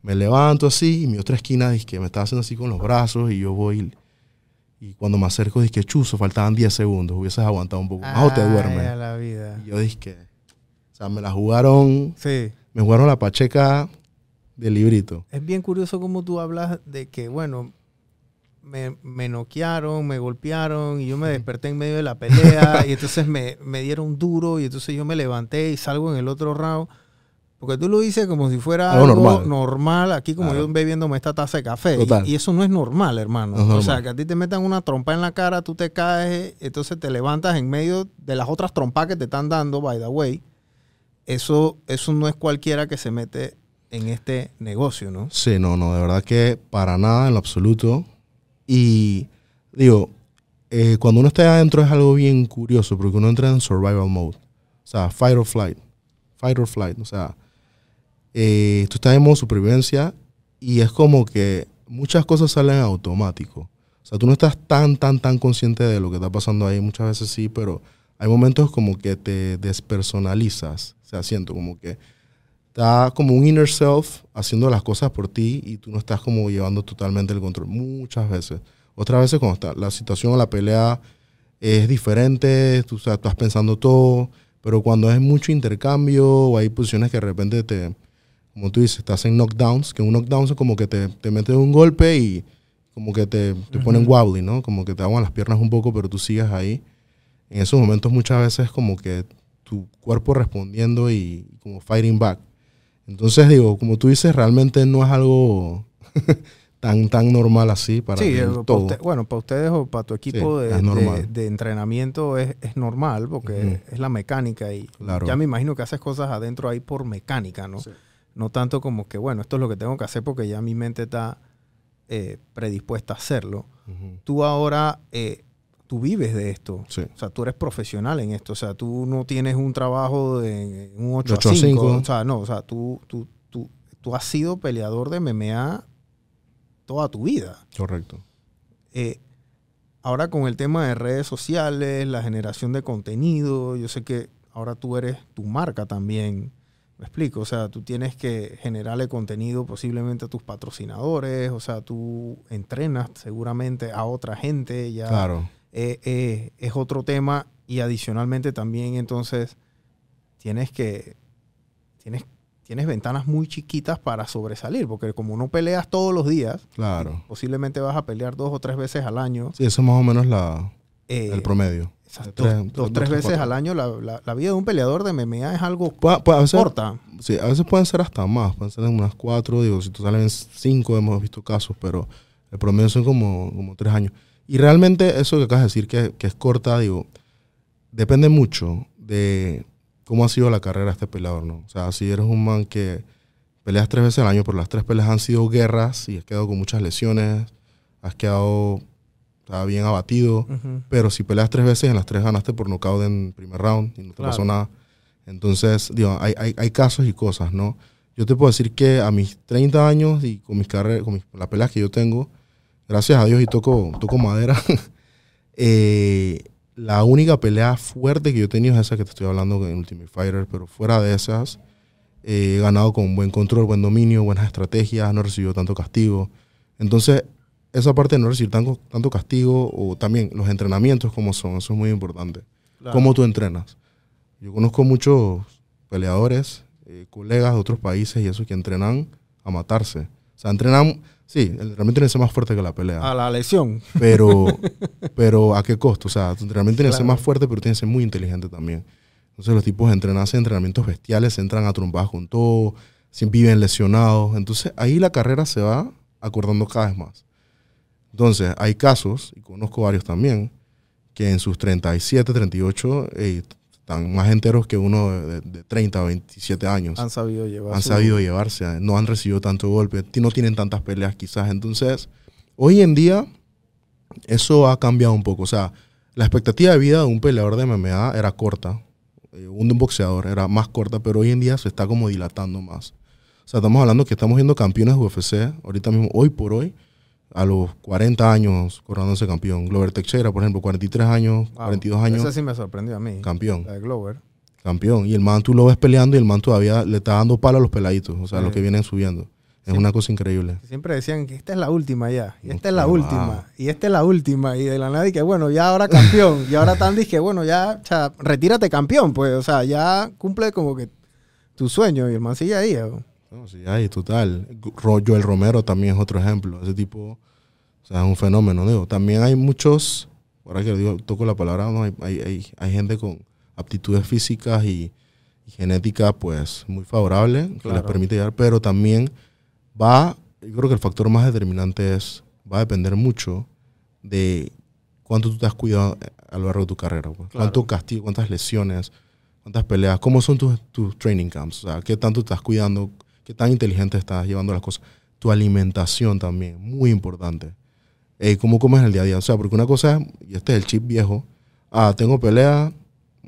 Me levanto así y mi otra esquina dice que me estaba haciendo así con los brazos y yo voy y cuando me acerco dije chuzo, faltaban 10 segundos, hubieses aguantado un poco más o te duermes. la vida. Y yo dije o sea, me la jugaron, Sí. me jugaron la pacheca del librito. Es bien curioso cómo tú hablas de que, bueno, me, me noquearon, me golpearon y yo me desperté en medio de la pelea y entonces me, me dieron duro y entonces yo me levanté y salgo en el otro round. Porque tú lo dices como si fuera Algo algo, normal. normal. aquí como Claro. yo bebiéndome esta taza de café. Y- eso no es normal, hermano. No es O sea, que a ti te metan una trompa en la cara, tú te caes, entonces te levantas en medio de las otras trompas que te están dando, by the way. Eso, eso no es cualquiera que se mete en este negocio, ¿no? Sí, no, no, de verdad que para nada en lo absoluto. Y digo, eh, cuando uno está adentro es algo bien curioso porque uno entra en survival mode. O sea, fight or flight. Fight or flight. O sea, eh, tú estás en modo supervivencia y es como que muchas cosas salen en automático. O sea, tú no estás tan, tan, tan consciente de lo que está pasando ahí. Muchas veces sí, pero hay momentos como que te despersonalizas. O sea, siento como que está como un inner self haciendo las cosas por ti y tú no estás como llevando totalmente el control. Muchas veces. Otras veces cuando está la situación o la pelea es diferente, tú, o sea, estás pensando todo, pero cuando es mucho intercambio o hay posiciones que de repente te, como tú dices, estás en knockdowns, que un knockdown es como que te, te metes un golpe y como que te, te ponen wobbly, ¿no? Como que te aguan las piernas un poco, pero tú sigues ahí. En esos momentos muchas veces como que tu cuerpo respondiendo y como fighting back. Entonces digo, como tú dices, realmente no es algo tan tan normal así para sí, todo. usted- bueno, para ustedes o para tu equipo Sí, de, es normal. de- de entrenamiento es, es normal porque es la mecánica y Claro. ya me imagino que haces cosas adentro ahí por mecánica, ¿no? Sí. No tanto como que, bueno, esto es lo que tengo que hacer porque ya mi mente está eh, predispuesta a hacerlo. Tú ahora, eh, tú vives de esto. Sí. O sea, tú eres profesional en esto. O sea, tú no tienes un trabajo de un 8, De ocho a a 5. cinco. O sea, no, o sea, tú, tú, tú, tú has sido peleador de MMA toda tu vida. Correcto. Eh, ahora con el tema de redes sociales, la generación de contenido, yo sé que ahora tú eres tu marca también. Me explico, o sea, tú tienes que generarle contenido posiblemente a tus patrocinadores, o sea, tú entrenas seguramente a otra gente, ya Claro. Eh, eh, es otro tema y adicionalmente también entonces tienes que tienes tienes ventanas muy chiquitas para sobresalir porque como no peleas todos los días Claro. posiblemente vas a pelear dos o tres veces al año Sí, eso es más o menos la, eh, el promedio. esas tres- dos, dos, tres tres, veces cuatro. al año la, la- la vida de un peleador de MMA es algo Puede- puede- a, veces, corta sí, a veces pueden ser hasta más, pueden ser unas cuatro, digo, si tú salen cinco hemos visto casos, pero el promedio son como, como tres años. Y realmente eso que acabas de decir que, que es corta, digo, depende mucho de cómo ha sido la carrera de este peleador, ¿no? O sea, si eres un man que peleas tres veces al año, pero las tres peleas han sido guerras y has quedado con muchas lesiones, has quedado sea, bien abatido, pero si peleas tres veces, en las tres ganaste por nocaut en primer round y no te Claro. pasó nada. Entonces, digo, hay, hay, hay casos y cosas, ¿no? Yo te puedo decir que a mis 30 años y con mis carreras, con mis, las peleas que yo tengo, gracias a Dios y toco, toco madera, eh, la única pelea fuerte que yo he tenido es esa que te estoy hablando en Ultimate Fighter, pero fuera de esas, eh, he ganado con buen control, buen dominio, buenas estrategias, no he recibido tanto castigo. Entonces, esa parte de no recibir tanto, tanto castigo o también los entrenamientos como son, eso es muy importante. Claro. ¿Cómo tú entrenas? Yo conozco muchos peleadores, eh, colegas de otros países y esos que entrenan a matarse. O sea, entrenan, sí, el entrenamiento tiene que ser más fuerte que la pelea. A la lesión. Pero, pero ¿a qué costo? O sea, tu entrenamiento tiene que ser más fuerte, pero tiene que ser muy inteligente también. Entonces los tipos entrenan, hacen entrenamientos bestiales, se entran a trompadas con todo, viven lesionados. Entonces ahí la carrera se va acordando cada vez más. Entonces hay casos, y conozco varios también, que en sus 37, 38 eh, están más enteros que uno de, de 30 o 27 años Han sabido llevar. han su- sabido llevarse, no han recibido tanto golpe, no tienen tantas peleas quizás. Entonces, hoy en día, eso ha cambiado un poco. O sea, la expectativa de vida de un peleador de MMA era corta, eh, un de un boxeador era más corta, pero hoy en día se está como dilatando más. O sea, estamos hablando que estamos viendo campeones de UFC, ahorita mismo, hoy por hoy, a los 40 años coronándose campeón. Glover Teixeira, por ejemplo, 43 años, Wow. 42 años, Ese sí me sorprendió a mí. campeón La de Glover. campeón. Y el man tú lo ves peleando y el man todavía le está dando palo a los peladitos, o sea, Sí. los que vienen subiendo. Es Sí. una cosa increíble. Siempre decían que esta es la última ya. Y esta es la última. Y esta es la última. Y de la nada que bueno, ya ahora campeón. y ahora tan dije, bueno, ya, o sea, retírate campeón, pues. O sea, ya cumple como que tu sueño. Y el man sigue ahí. ¿o? No, sí, hay, total. Joel Romero también es otro ejemplo. Ese tipo, o sea, es un fenómeno. Digo. También hay muchos, ahora que digo, toco la palabra, ¿no? hay, hay, hay, hay gente con aptitudes físicas y, y genética, pues, muy favorable, que les permite llegar, pero también va, yo creo que el factor más determinante es, va a depender mucho de cuánto tú te has cuidado a lo largo de tu carrera. pues. Claro. Cuánto castigo, cuántas lesiones, cuántas peleas, cómo son tus, tus training camps, o sea, qué tanto te estás cuidando, qué tan inteligente estás llevando las cosas. Tu alimentación también, muy importante. Eh, cómo comes en el día a día. O sea, porque una cosa es, y este es el chip viejo, ah, tengo pelea,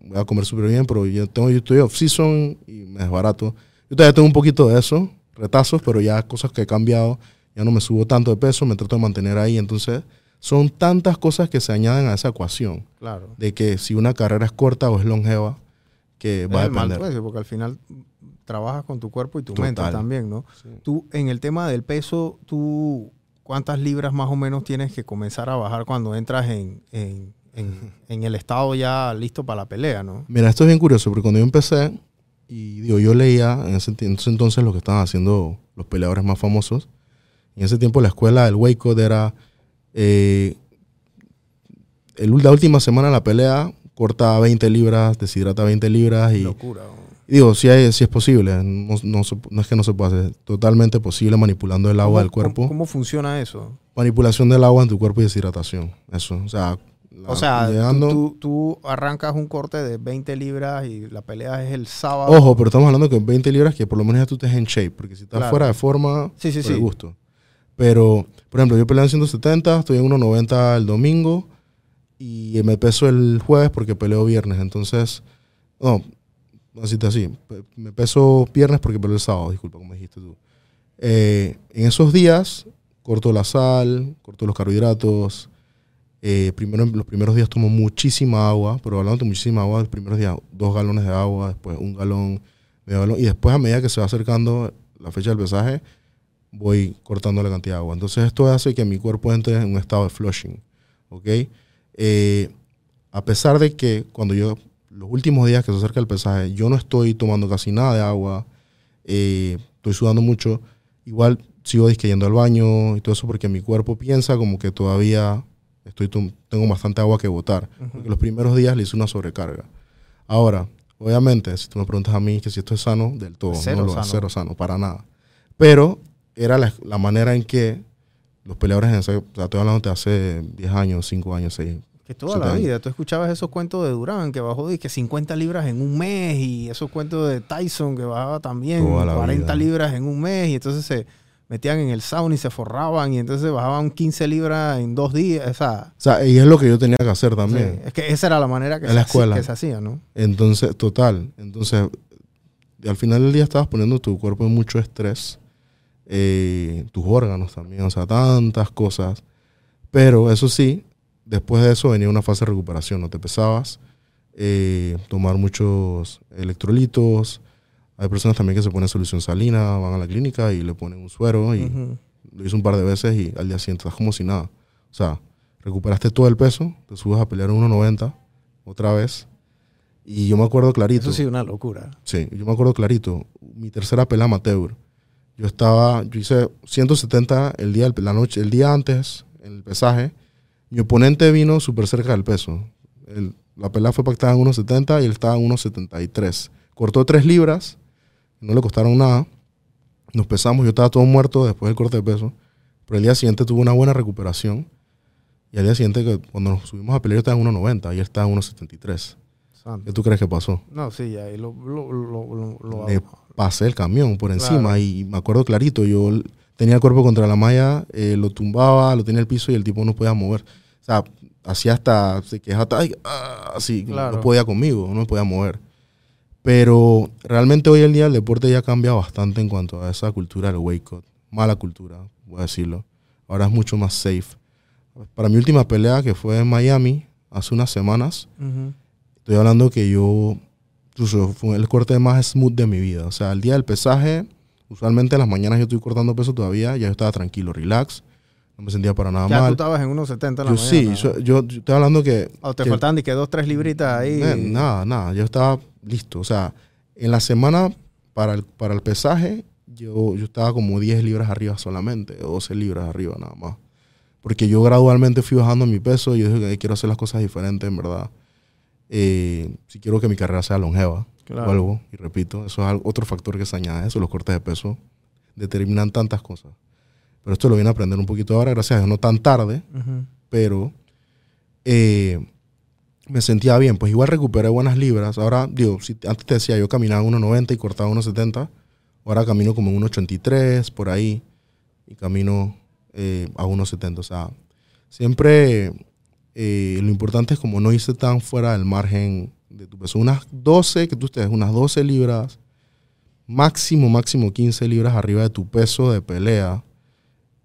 voy a comer súper bien, pero yo, tengo, yo estoy off-season y me desbarato. Yo todavía tengo un poquito de eso, retazos, pero ya cosas que he cambiado, ya no me subo tanto de peso, me trato de mantener ahí. Entonces, son tantas cosas que se añaden a esa ecuación Claro. de que si una carrera es corta o es longeva, que va a mal depender. precio, porque al final trabajas con tu cuerpo y tu Total. mente también, ¿no? Sí. Tú, en el tema del peso, tú, ¿cuántas libras más o menos tienes que comenzar a bajar cuando entras en, en, en- en el estado ya listo para la pelea, ¿no? Mira, esto es bien curioso, porque cuando yo empecé, y digo, yo leía en ese, en ese entonces lo que estaban haciendo los peleadores más famosos. En ese tiempo la escuela del Weight Code era eh, el- la última semana de la pelea, corta 20 libras, deshidrata 20 libras y, Locura. ¿No? y digo, si es posible, no, no no es que no se pueda hacer, totalmente posible manipulando el agua ¿Cómo- del cuerpo. ¿cómo, cómo funciona eso? Manipulación del agua en tu cuerpo y deshidratación, eso, o sea... la- O sea, tú- llegando- tú, tú arrancas un corte de 20 libras y la pelea es el sábado. Ojo, pero estamos hablando que 20 libras que por lo menos ya tú estés en shape, porque si estás Claro. fuera de forma, Sí, sí, por el sí. gusto. Pero, por ejemplo, yo peleé en 170, estoy en 190 el domingo y me peso el jueves porque peleo viernes. Entonces, no, así, me peso viernes porque peleo el sábado, disculpa, como dijiste tú. Eh, en esos días, corto la sal, corto los carbohidratos. Eh, primero, los primeros días tomo muchísima agua, pero hablando de muchísima agua, los primeros días dos galones de agua, después un galón, medio galón, y después a medida que se va acercando la fecha del pesaje, voy cortando la cantidad de agua. Entonces esto hace que mi cuerpo entre en un estado de flushing, ¿ok? Eh, a pesar de que cuando yo, los últimos días que se acerca el pesaje, yo no estoy tomando casi nada de agua, eh, estoy sudando mucho, igual sigo disqueyendo al baño y todo eso porque mi cuerpo piensa como que todavía estoy tengo bastante agua que botar. Porque los primeros días le hice una sobrecarga. Ahora, obviamente, si tú me preguntas a mí que si esto es sano, del todo, Cero no lo es sano. cero sano, para nada. Pero era la, la manera en que los peleadores en ese, o sea, estoy hablando de hace 10 años, 5 años, 6. Que toda la vida. Tú escuchabas esos cuentos de Durán, que bajó de que 50 libras en un mes, y esos cuentos de Tyson, que bajaba también Toda la 40 vida. libras en un mes, y entonces se metían en el sauna y se forraban, y entonces bajaban 15 libras en dos días. O sea, O sea, y es lo que yo tenía que hacer también. sí, es que esa era la manera que, En se, la hacía- escuela. que se hacía, ¿no? Entonces, total. Entonces, al final del día estabas poniendo tu cuerpo en mucho estrés, eh, tus órganos también, o sea, tantas cosas. Pero eso sí, después de eso venía una fase de recuperación, no te pesabas, eh, tomar muchos electrolitos. Hay personas también que se ponen solución salina, van a la clínica y le ponen un suero y lo hice un par de veces y al día siguiente estás como si nada. O sea, recuperaste todo el peso, te subes a pelear en 1.90 otra vez. Y yo me acuerdo clarito. Eso sí, una locura. Sí, yo me acuerdo clarito. Mi tercera pelea amateur. Yo estaba, yo hice 170 el día, la noche, el día antes, en el pesaje. Mi oponente vino súper cerca del peso. El- la pelea fue pactada en 1.70 y él estaba en 1.73. Cortó 3 libras, no le costaron nada. Nos pesamos, yo estaba todo muerto después del corte de peso. Pero el día siguiente tuvo una buena recuperación. Y al día siguiente, que cuando nos subimos a pelear, yo estaba en 1.90 y él estaba en 1.73. Santo. ¿Qué tú crees que pasó? No, sí, ahí lo, lo, lo, lo- lo- le pasé el camión por encima Claro. y me acuerdo clarito, yo tenía el cuerpo contra la malla, eh, lo tumbaba, lo tenía en el piso y el tipo no podía mover. O sea, hacía hasta, se quejaba, hasta, ay, ah, así, Claro. no podía conmigo, no podía mover. Pero realmente hoy en día el deporte ya cambia bastante en cuanto a esa cultura del wake up. Mala cultura, voy a decirlo. Ahora es mucho más safe. Para mi última pelea, que fue en Miami, hace unas semanas, Ujú. Estoy hablando que yo, incluso fue el corte más smooth de mi vida. O sea, el día del pesaje, usualmente en las mañanas yo estoy cortando peso todavía, ya yo estaba tranquilo, relax, no me sentía para nada Ya tú mal. estabas en 1.70 en la Yo sí, mañana. yo, yo- yo estoy hablando que... O te que- faltaban de que dos, tres libritas ahí. eh, nada, nada, yo estaba listo. O sea, en la semana para el, para el pesaje, yo, yo estaba como 10 libras arriba solamente, o 12 libras arriba nada más. Porque yo gradualmente fui bajando mi peso y yo dije que quiero hacer las cosas diferentes, en verdad. Eh, si quiero que mi carrera sea longeva, Claro. vuelvo y repito, eso es algo- otro factor que se añade, eso, los cortes de peso determinan tantas cosas. Pero esto lo vine a aprender un poquito ahora, gracias a Dios, no tan tarde, Ujú. pero eh, me sentía bien. Pues igual recuperé buenas libras. Ahora, digo, si antes te decía, yo caminaba 1,90 y cortaba 1,70. Ahora camino como en 1,83 por ahí y camino eh, a 1,70. O sea, siempre eh, lo importante es como no irse tan fuera del margen de tu peso. Unas 12, que tú estés, unas 12 libras, máximo, máximo 15 libras arriba de tu peso de pelea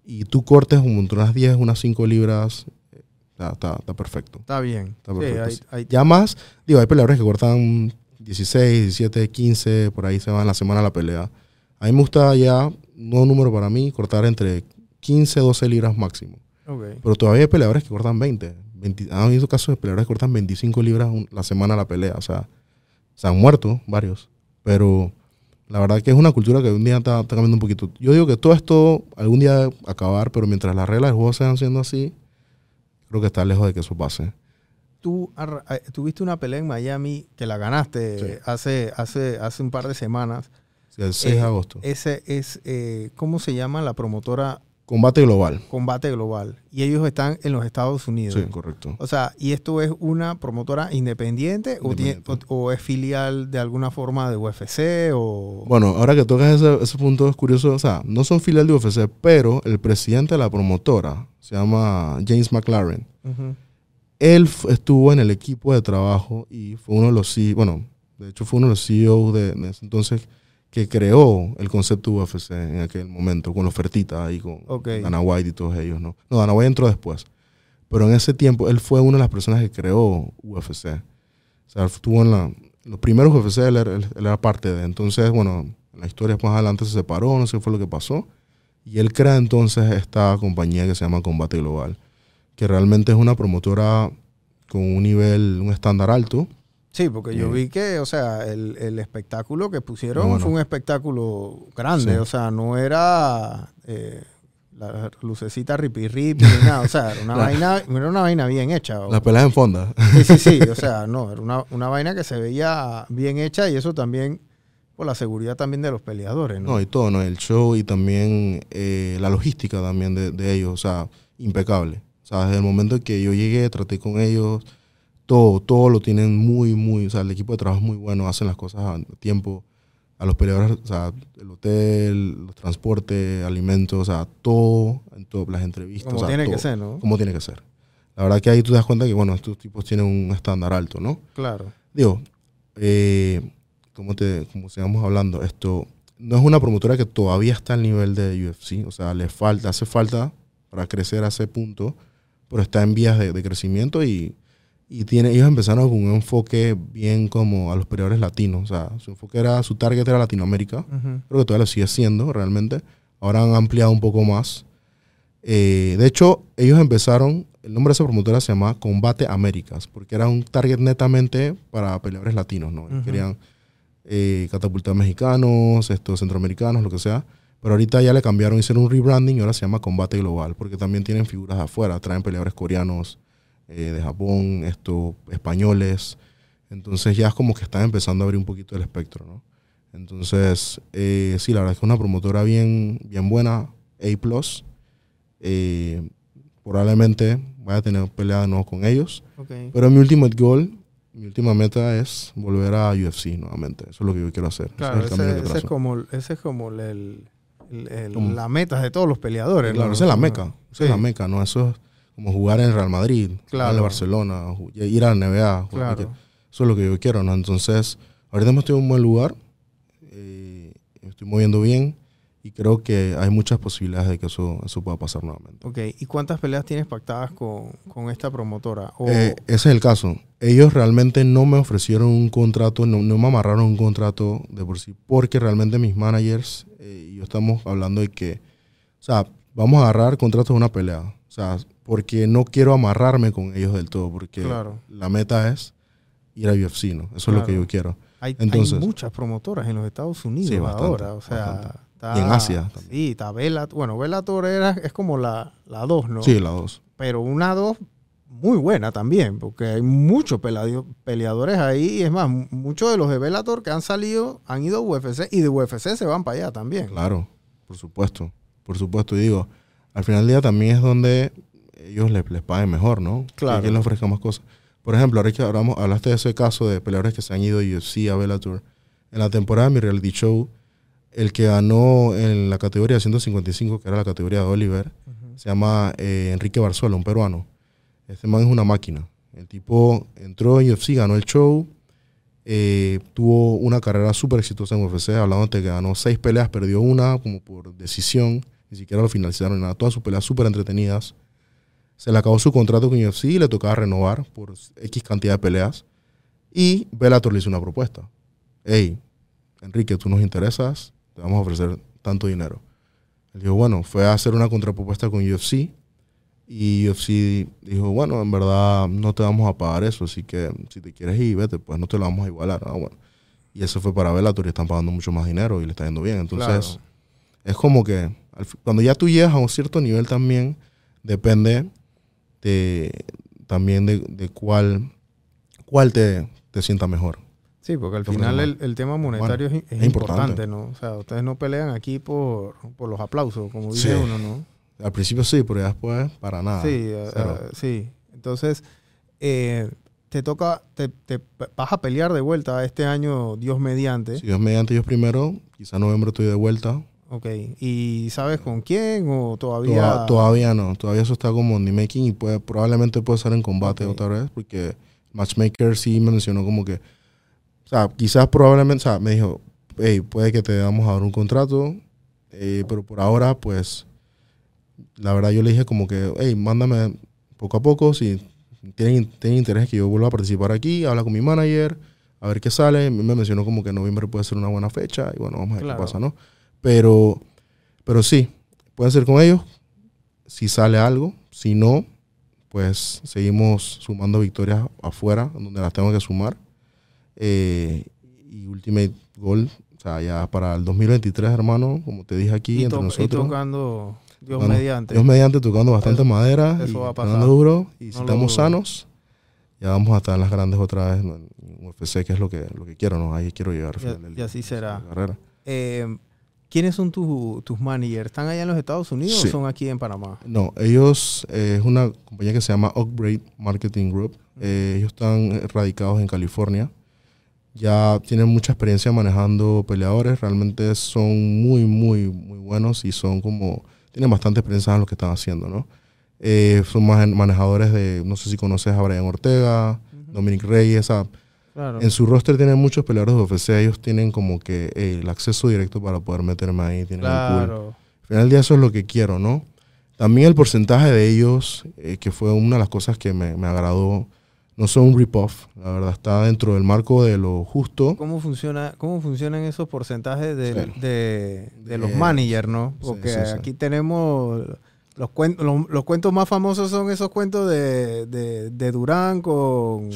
y tú cortes como entre unas 10, unas 5 libras, eh, está, está- está perfecto. Está bien. Está Sí, perfecto. hay- hay- Ya más, digo, hay peleadores que cortan 16, 17, 15, por ahí se van la semana a la pelea. A mí me gusta ya, no número para mí, cortar entre 15, 12 libras máximo. ok. Pero todavía hay peleadores que cortan 20. 20 han habido casos de peleadores que cortan 25 libras la semana a la pelea. O sea, se han muerto varios. Pero la verdad que es una cultura que un día está, está cambiando un poquito. Yo digo que todo esto algún día acabar, pero mientras las reglas del juego sigan siendo así, creo que está lejos de que eso pase. Tú eh, tuviste una pelea en Miami que la ganaste Sí. hace, hace, hace un par de semanas. Sí, el 6 de Eh, agosto. Ese es, eh, ¿cómo se llama la promotora Combate global. Combate Global? Y ellos están en los Estados Unidos. Sí, correcto. O sea, ¿y esto es una promotora independiente, O, tiene- o- o es filial de alguna forma de UFC o... Bueno, ahora que tocas ese, ese punto es curioso. O sea, no son filial de UFC, pero el presidente de la promotora se llama James McLaren. Él estuvo en el equipo de trabajo y fue uno de los bueno, de hecho fue uno de los CEOs de, de ese entonces que creó el concepto UFC en aquel momento, con la ofertita ahí, con Ok. Dana White y todos ellos, ¿no? No, Dana White entró después. Pero en ese tiempo él fue una de las personas que creó UFC. O sea, estuvo en la, los primeros UFC, él era, él- él era parte de. Entonces, bueno, en la historia más adelante se separó, no sé qué fue lo que pasó. Y él crea entonces esta compañía que se llama Combate Global, que realmente es una promotora con un nivel, un estándar alto. Sí, porque yo Eh. vi que, o sea, el, el espectáculo que pusieron No, fue un espectáculo grande, Sí. o sea, no era eh, la lucecita ripi ripi ni nada, o sea, era una, La- vaina, era una vaina bien hecha. o- La pelea en fonda. Sí, sí, sí, o sea, no, era una, una vaina que se veía bien hecha y eso también por la seguridad también de los peleadores, ¿no? No, y todo, ¿no? El show y también eh, la logística también de, de ellos, o sea, impecable. O sea, desde el momento que yo llegué, traté con ellos, todo, todo lo tienen muy, muy, o sea, el equipo de trabajo es muy bueno, hacen las cosas a tiempo. A los peleadores, o sea, el hotel, los transportes, alimentos, o sea, todo, en todas las entrevistas. Como o sea, tiene que ser, ¿no? Como tiene que ser. La verdad que ahí tú te das cuenta que, bueno, estos tipos tienen un estándar alto, ¿no? Claro. Digo, eh, como, te, como sigamos hablando, esto no es una promotora que todavía está al nivel de UFC, o sea, le falta, hace falta para crecer a ese punto, pero está en vías de, de crecimiento y, y tiene, ellos empezaron con un enfoque bien como a los peleadores latinos, o sea, su enfoque era, su target era Latinoamérica, Ujú. creo que todavía lo sigue siendo realmente, ahora han ampliado un poco más. Eh, de hecho, ellos empezaron, el nombre de esa promotora se llama Combate Américas, porque era un target netamente para peleadores latinos, ¿no? Ujú. Querían eh, catapultar mexicanos, estos centroamericanos, lo que sea. Pero ahorita ya le cambiaron, hicieron un rebranding y ahora se llama Combate Global, porque también tienen figuras de afuera, traen peleadores coreanos, eh, de Japón, estos españoles. Entonces ya es como que están empezando a abrir un poquito el espectro, ¿no? Entonces, eh, sí, la verdad es que es una promotora bien, bien buena, A+. Eh, probablemente vaya a tener pelea de nuevo con ellos. Ok. Pero mi ultimate goal, mi última meta es volver a UFC nuevamente. Eso es lo que yo quiero hacer. Ese Claro, es el ese, que ese es como, ese es como el, el- el- la meta de todos los peleadores. Claro, ¿no? esa es la meca. Esa es la Sí. meca, ¿no? Eso es como jugar en Real Madrid, Claro. en Barcelona, ju- ir a la NBA. Claro. Eso es lo que yo quiero, ¿no? Entonces, ahorita me estoy en un buen lugar, eh, estoy moviendo bien y creo que hay muchas posibilidades de que eso, eso pueda pasar nuevamente. Ok, ¿y cuántas peleas tienes pactadas con, con esta promotora? O, Eh, ese es el caso. Ellos realmente no me ofrecieron un contrato, no, no me amarraron un contrato de por sí, porque realmente mis managers eh, y yo estamos hablando de que, o sea, vamos a agarrar contratos de una pelea. O sea, porque no quiero amarrarme con ellos del todo, porque Claro. la meta es ir a UFC, ¿no? Eso es lo que yo quiero. hay, entonces- hay muchas promotoras en los Estados Unidos Sí, bastante, ahora. O sea, está- Y en Asia también. Sí, está Bellator. Bueno, Bellator era, es como la, la 2, ¿no? Sí, las dos. Pero una 2 muy buena también, porque hay muchos peleadores ahí. Y es más, mu- muchos de los de Bellator que han salido han ido a UFC y de UFC se van para allá también. Claro, por supuesto. Por supuesto. Y digo, al final del día también es donde ellos les, les paguen mejor, ¿no? Claro. Que les ofrezca más cosas. Por ejemplo, ahora que hablamos, hablaste de ese caso de peleadores que se han ido de UFC a Bellator. En la temporada de mi reality show, el que ganó en la categoría 155, que era la categoría de Oliver, se llama eh, Enrique Barzuela, un peruano. Este man es una máquina. El tipo entró en UFC, ganó el show, eh, tuvo una carrera súper exitosa en UFC, hablando de que ganó seis peleas, perdió una como por decisión, ni siquiera lo finalizaron, nada, todas sus peleas súper entretenidas. Se le acabó su contrato con UFC y le tocaba renovar por X cantidad de peleas. Y Bellator le hizo una propuesta. Hey, Enrique, tú nos interesas, te vamos a ofrecer tanto dinero. Él dijo, bueno, fue a hacer una contrapropuesta con UFC y UFC dijo, bueno, en verdad no te vamos a pagar eso, así que si te quieres ir, vete, pues no te lo vamos a igualar. Ah, bueno. Y eso fue para Bellator y están pagando mucho más dinero y le está yendo bien. Entonces, Claro. es como que cuando ya tú llegas a un cierto nivel también, depende de, también de, de cuál, cuál te, te sienta mejor. Sí, porque al final el, el tema monetario es, es es importante. importante, ¿no? O sea, ustedes no pelean aquí por, por los aplausos, como Sí. dice uno, ¿no? Al principio sí, pero ya después para nada. sí, sí. Entonces, eh, te toca, te, te vas a pelear de vuelta este año, Dios mediante. Si Dios mediante Dios primero, quizá en noviembre estoy de vuelta. Ok. ¿Y sabes con quién o todavía? Toda- todavía no, todavía eso está como en making y puede, probablemente puede ser en combate otra vez, porque Matchmaker sí me mencionó como que, o sea, quizás probablemente, o sea, me dijo, hey, puede que te vamos a dar un contrato, eh, pero por ahora, pues, la verdad yo le dije como que, hey, mándame poco a poco, si tienen, tienen interés que yo vuelva a participar aquí, habla con mi manager, a ver qué sale, me mencionó como que noviembre puede ser una buena fecha, y bueno, vamos a ver Claro. qué pasa, ¿no? Pero, pero sí, puede ser con ellos, si sale algo, si no, pues seguimos sumando victorias afuera, donde las tengo que sumar. Eh, y Ultimate Goal, o sea, ya para el 2023, hermano, como te dije aquí, y, entre to- y nosotros. tocando Dios mediante. Dios mediante, tocando bastante Eso- madera eso y va a pasar. duro. Y si No estamos sanos, ya vamos a estar en las grandes otra vez, en UFC, que es lo que, lo que quiero, ¿no? Ahí quiero llegar. Y, y así será. Eh, ¿Quiénes son tu- tus managers? ¿Están allá en los Estados Unidos Sí. o son aquí en Panamá? No, ellos, eh, es una compañía que se llama Upgrade Marketing Group. Eh, ellos están radicados en California. Ya tienen mucha experiencia manejando peleadores. Realmente son muy, muy, muy buenos y son como, tienen bastante experiencia en lo que están haciendo, ¿no? Eh, son más manejadores de, no sé si conoces a Brian Ortega, Dominic Reyes. a- Claro. en su roster tienen muchos peleadores de UFC. Ellos tienen como que eh, el acceso directo para poder meterme ahí. Tienen el pool. Claro. Al final del día eso es lo que quiero, ¿no? También el porcentaje de ellos, eh, que fue una de las cosas que me, me agradó, no son un rip-off, la verdad, está dentro del marco de lo justo. ¿Cómo funciona, cómo funcionan esos porcentajes de, Sí. de- de los De- managers, no? Porque sí, sí. aquí tenemos los cuentos, los, los cuentos más famosos son esos cuentos de, de, de Durán con,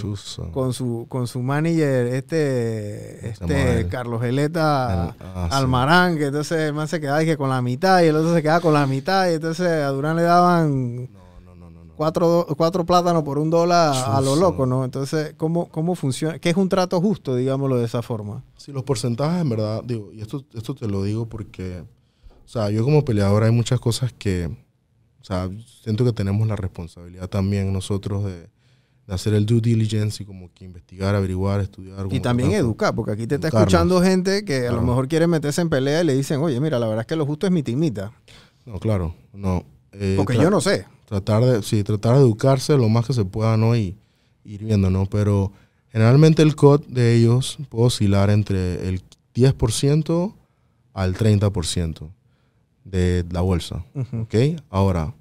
con su con su manager, este, ¿Cómo se llama este? Carlos Geleta Ah, sí. Almarán, que entonces el man se quedaba dije, con la mitad y el otro se quedaba con la mitad y entonces a Durán le daban No, no, no, no, no. cuatro, cuatro plátanos por un dólar a lo loco, ¿no? Entonces, ¿cómo, ¿cómo funciona? ¿Qué es un trato justo, digámoslo de esa forma? Sí, los porcentajes, en verdad, digo, y esto, esto te lo digo porque, o sea, yo como peleador hay muchas cosas que, o sea, siento que tenemos la responsabilidad también nosotros de, de hacer el due diligence y como que investigar, averiguar, estudiar. Y también tratar- educar, porque aquí te está Educarnos. escuchando gente que a lo mejor quiere meterse en pelea y le dicen, oye, mira, la verdad es que lo justo es mi timita. No, claro, no. eh, Porque yo no sé. tratar de, sí, tratar de educarse lo más que se pueda, ¿no? Y ir viendo, ¿no? Pero generalmente el COD de ellos puede oscilar entre el 10% al 30% de la bolsa. Ahora,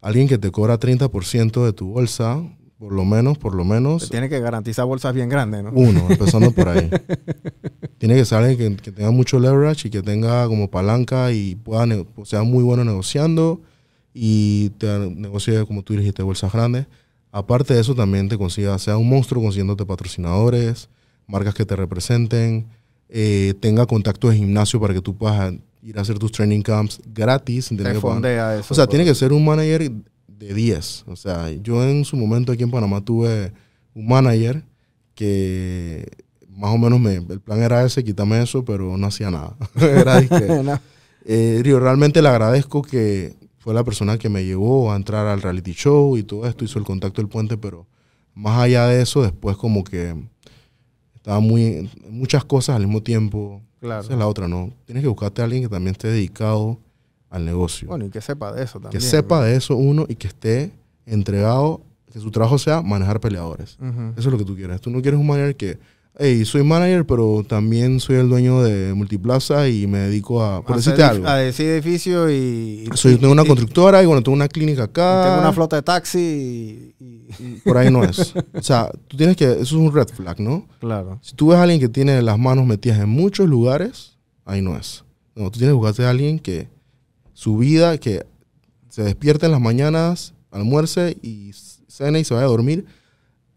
alguien que te cobra 30% de tu bolsa, por lo menos, por lo menos, tiene que garantizar bolsas bien grandes, ¿no? uno, empezando por ahí. Tiene que ser alguien que, que tenga mucho leverage y que tenga como palanca y pueda sea muy bueno negociando y te negocie, como tú dijiste, bolsas grandes. Aparte de eso, también te consiga, sea un monstruo consiguiéndote patrocinadores, marcas que te representen, eh, tenga contactos de gimnasio para que tú puedas ir a hacer tus training camps gratis sin tener Te que pagar. fondea eso. O sea, tiene que ser un manager de 10. O sea, yo en su momento aquí en Panamá tuve un manager que más o menos me, el plan era ese, quítame eso, pero no hacía nada. era dizque, No. eh, digo, realmente le agradezco que fue la persona que me llevó a entrar al reality show y todo esto, hizo el contacto del puente, pero más allá de eso, después como que estaba muy, muchas cosas al mismo tiempo. Claro. Esa es la otra, ¿no? Tienes que buscarte a alguien que también esté dedicado al negocio Bueno, y que sepa de eso también. que sepa de eso uno y que esté entregado, que su trabajo sea manejar peleadores. Eso es lo que tú quieres. Tú no quieres un manager que, hey, soy manager, pero también soy el dueño de Multiplaza y me dedico a, por A decirte algo. A decir edificio y... Soy, y- tengo una constructora y bueno, tengo una clínica acá. Tengo una flota de taxi y... Por ahí no es. O sea, tú tienes que, eso es un red flag, ¿no? Claro. Si tú ves a alguien que tiene las manos metidas en muchos lugares, ahí no es. No, tú tienes que buscarte a alguien que su vida, que se despierte en las mañanas, almuerce y cena y se vaya a dormir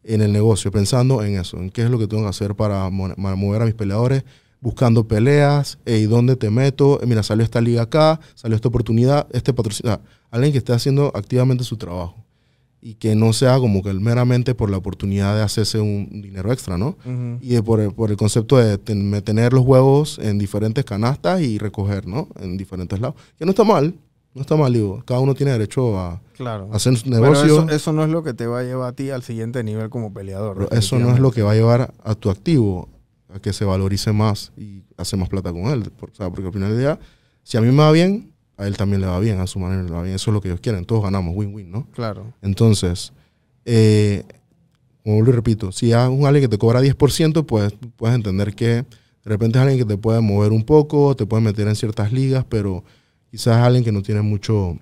en el negocio, pensando en eso, en qué es lo que tengo que hacer para, mo- para mover a mis peleadores, buscando peleas, y dónde te meto, Eh, mira, salió esta liga acá, salió esta oportunidad, este patrocinio, alguien que esté haciendo activamente su trabajo y que no sea como que meramente por la oportunidad de hacerse un dinero extra, ¿no? Y de por, el, por el concepto de ten- tener los huevos en diferentes canastas y recoger, ¿no? En diferentes lados. Que no está mal, no está mal, digo. Cada uno tiene derecho a Claro. hacer Pero negocio. eso, eso no es lo que te va a llevar a ti al siguiente nivel como peleador. pero eso no es lo que va a llevar a tu activo a que se valorice más y hace más plata con él. Por- o sea, porque al final del día, si a mí me va bien, a él también le va bien, a su manera le va bien. Eso es lo que ellos quieren. Todos ganamos, win-win, ¿no? Claro. Entonces, eh, como lo repito, si es un alguien que te cobra 10%, pues puedes entender que de repente es alguien que te puede mover un poco, te puede meter en ciertas ligas, pero quizás alguien que no tiene mucho,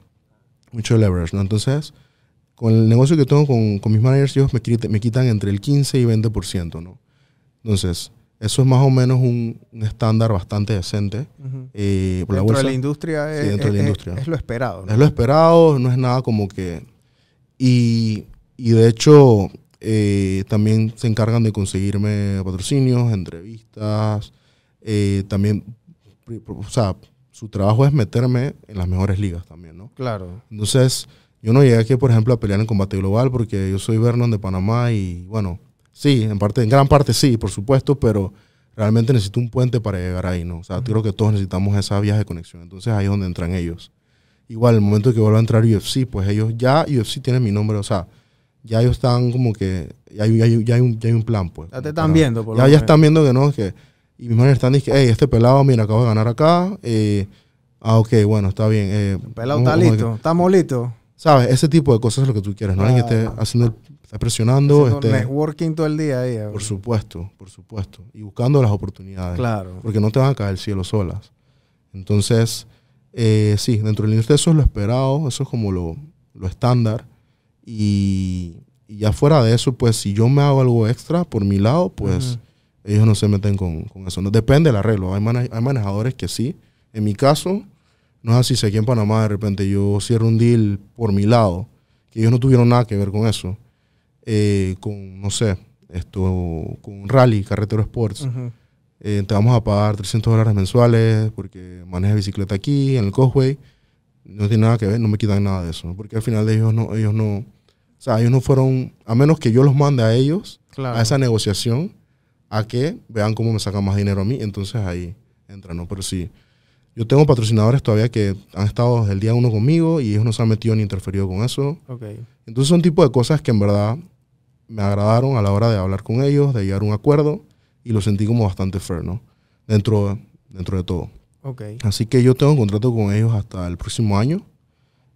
mucho leverage, ¿no? Entonces, con el negocio que tengo con, con mis managers, ellos me, me quitan entre el 15 y 20%, ¿no? Entonces, eso es más o menos un, un estándar bastante decente. Eh, por la Dentro de bolsa. la industria, es, dentro de la es- industria. es lo esperado. ¿no? Es lo esperado, no es nada como que... Y, y de hecho, eh, también se encargan de conseguirme patrocinios, entrevistas, eh, también, o sea, su trabajo es meterme en las mejores ligas también, ¿no? Claro. Entonces, Yo no llegué aquí, por ejemplo, a pelear en combate global porque yo soy Vernon de Panamá y bueno, sí, en parte, en gran parte sí, por supuesto, pero realmente necesito un puente para llegar ahí, ¿no? O sea, creo que todos necesitamos esa vía de conexión. Entonces ahí es donde entran ellos. Igual, el momento que vuelva a entrar UFC, pues ellos ya UFC tienen mi nombre, o sea, ya ellos están como que, ya hay, ya hay- ya hay un, ya hay un plan, pues. Ya te están Para- viendo, por lo Ya, ya están viendo que no, que, y mis manes están diciendo, hey, este pelado, mira, acabo de ganar acá, eh, ah, ok, bueno, está bien. Eh, El pelado está listo, estamos listos. ¿Sabes? Ese tipo de cosas es lo que tú quieres, ¿no? Alguien que esté haciendo, esté presionando, Haciendo esté, networking todo el día ahí. por supuesto, por supuesto, y buscando las oportunidades Claro. porque no te van a caer el cielo solas. Entonces, eh, sí, dentro del industria eso es lo esperado, eso es como lo, lo estándar. Y, y ya fuera de eso, pues si yo me hago algo extra por mi lado, pues. Ellos no se meten con, con eso. No, depende del arreglo. Hay, mane- hay manejadores que sí. En mi caso, no es así. Si aquí en Panamá de repente yo cierro un deal por mi lado, que ellos no tuvieron nada que ver con eso, eh, con, no sé, esto, con Rally, Carretero Sports, Ujú. eh, te vamos a pagar 300 dólares mensuales porque manejas bicicleta aquí, en el Causeway. No tiene nada que ver, no me quitan nada de eso. Porque al final de ellos no, ellos no, o sea, ellos no fueron, a menos que yo los mande a ellos, Claro. a esa negociación, a que vean cómo me sacan más dinero a mí, entonces ahí entra, ¿no? Pero sí, yo tengo patrocinadores todavía que han estado desde el día uno conmigo y ellos no se han metido ni interferido con eso. Ok. Entonces son tipo de cosas que en verdad me agradaron a la hora de hablar con ellos, de llegar a un acuerdo y lo sentí como bastante fair, ¿no? Dentro, dentro de todo. Ok. Así que yo tengo un contrato con ellos hasta el próximo año.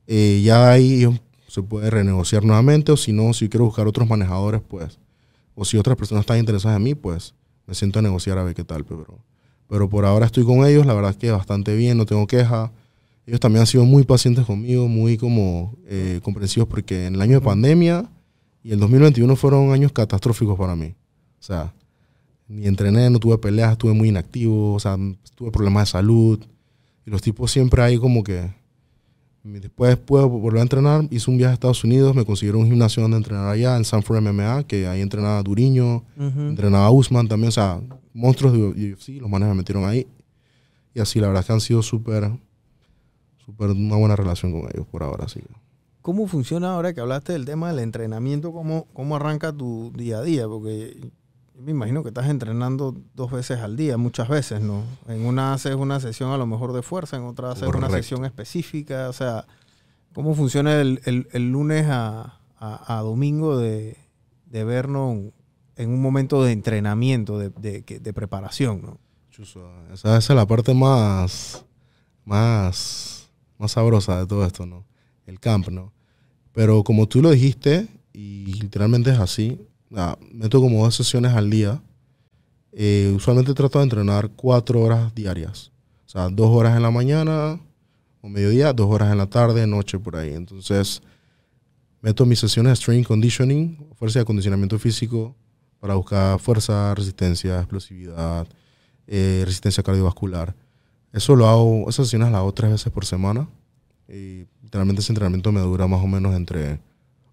Eh, ya ahí se puede renegociar nuevamente o si no, si quiero buscar otros manejadores, pues, o si otras personas están interesadas en mí, pues me siento a negociar a ver qué tal. Pero, pero por ahora estoy con ellos, la verdad es que bastante bien, no tengo queja. Ellos también han sido muy pacientes conmigo, muy como eh, comprensivos porque en el año de pandemia y el 2021 fueron años catastróficos para mí. O sea, ni entrené, no tuve peleas, estuve muy inactivo, o sea, tuve problemas de salud. Y los tipos siempre ahí como que... Después puedo volver a entrenar, hice un viaje a Estados Unidos, me consiguieron un gimnasio donde entrenar allá, en Sanford MMA, que ahí entrenaba Duriño, entrenaba Usman también, o sea, monstruos de UFC, los manes me metieron ahí. Y así, la verdad es que han sido súper, súper una buena relación con ellos por ahora, sí. ¿Cómo funciona ahora que hablaste del tema del entrenamiento? ¿Cómo, cómo arranca tu día a día? Porque me imagino que estás entrenando dos veces al día, muchas veces, ¿no? En una haces una sesión a lo mejor de fuerza, en otra haces una sesión específica. O sea, ¿cómo funciona el, el- el lunes a, a- a domingo de, de vernos en un momento de entrenamiento, de, de- preparación, ¿no? Esa, esa es la parte más, más, más sabrosa de todo esto, ¿no? El camp, ¿no? Pero como tú lo dijiste, y literalmente es así, meto como dos sesiones al día. Eh, usualmente trato de entrenar cuatro horas diarias. O sea, dos horas en la mañana o mediodía, dos horas en la tarde, noche, por ahí. Entonces, meto mis sesiones de strength conditioning, fuerza y acondicionamiento físico, para buscar fuerza, resistencia, explosividad, eh, resistencia cardiovascular. Eso lo hago, esas sesiones las hago tres veces por semana. Y literalmente ese entrenamiento me dura más o menos entre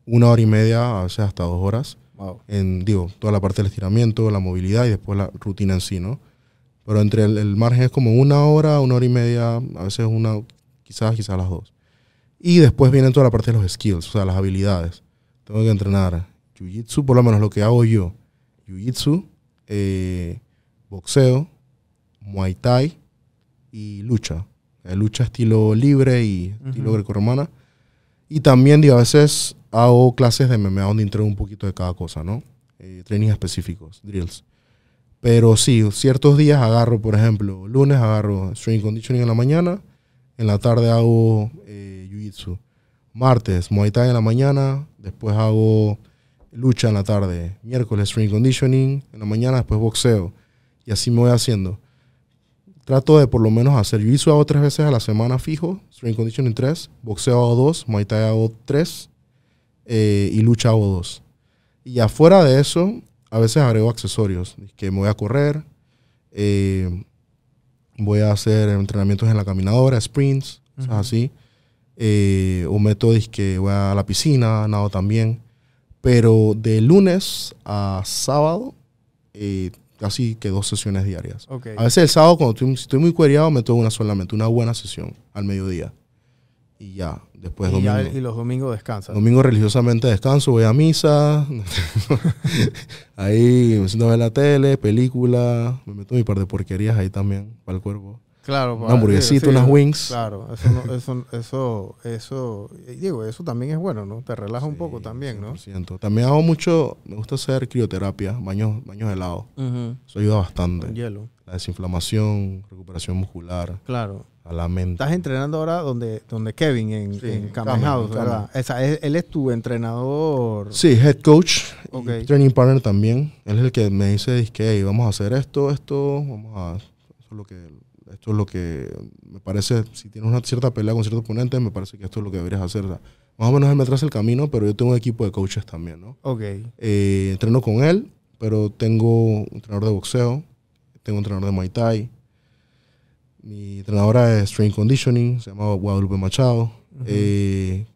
una hora y media, a veces hasta dos horas. Wow. En, digo, toda la parte del estiramiento, la movilidad y después la rutina en sí, ¿no? Pero entre el, el margen es como una hora, una hora y media, a veces una, quizás, quizás las dos. Y después viene toda la parte de los skills, o sea, las habilidades. Tengo que entrenar jiu-jitsu, por lo menos lo que hago yo. Jiu-jitsu, eh, boxeo, muay thai y lucha. Eh, lucha estilo libre y estilo Ujú. grecorromana. Y también, digo, a veces hago clases de MMA donde entrego un poquito de cada cosa, ¿no? Eh, trainings específicos, drills. Pero sí, ciertos días agarro, por ejemplo, lunes agarro strength conditioning en la mañana, en la tarde hago eh, jiu-jitsu. Martes, Muay Thai en la mañana, después hago lucha en la tarde. Miércoles, strength conditioning en la mañana, después boxeo. Y así me voy haciendo. Trato de por lo menos hacer jiu-jitsu hago tres veces a la semana fijo, strength conditioning tres, boxeo hago dos, Muay Thai hago tres eh, y lucha hago dos. Y afuera de eso, a veces agrego accesorios, que me voy a correr, eh, voy a hacer entrenamientos en la caminadora, sprints, cosas Ujú. así. Eh, o meto que voy a la piscina, nado también. Pero de lunes a sábado, eh, casi que dos sesiones diarias. Ok. A veces el sábado, cuando estoy, estoy muy cueriado, meto una solamente, una buena sesión al mediodía. y ya. Después y, ya- domingo. y los domingos descansas. Domingo religiosamente descanso, voy a misa. ahí me siento a ver la tele, película. Me meto mi par de porquerías ahí también para el cuerpo. Claro, Una hamburguesita, sí, unas wings. Claro, eso, no- eso, eso, eso, digo, eso también es bueno, ¿no? Te relaja un poco también, ¿no? 100%. También hago mucho, me gusta hacer crioterapia, baños, baños helados. Eso ayuda bastante. Con hielo, La desinflamación, recuperación muscular, claro. a la mente. Estás entrenando ahora donde, donde Kevin, en, Sí, en House, ¿verdad? Esa, es- él es tu entrenador. Sí, head coach Ok. y training partner también. Él es el que me dice, que "Hey, vamos a hacer esto, esto, vamos a... Esto es lo que, esto es lo que me parece, si tienes una cierta pelea con cierto oponente, me parece que esto es lo que deberías hacer. O sea, más o menos él me traza el camino, pero yo tengo un equipo de coaches también, ¿no? Ok, Eh, entreno con él, pero tengo un entrenador de boxeo, tengo un entrenador de Muay Thai. Mi entrenadora es Strength Conditioning, se llama Guadalupe Machado. Eh,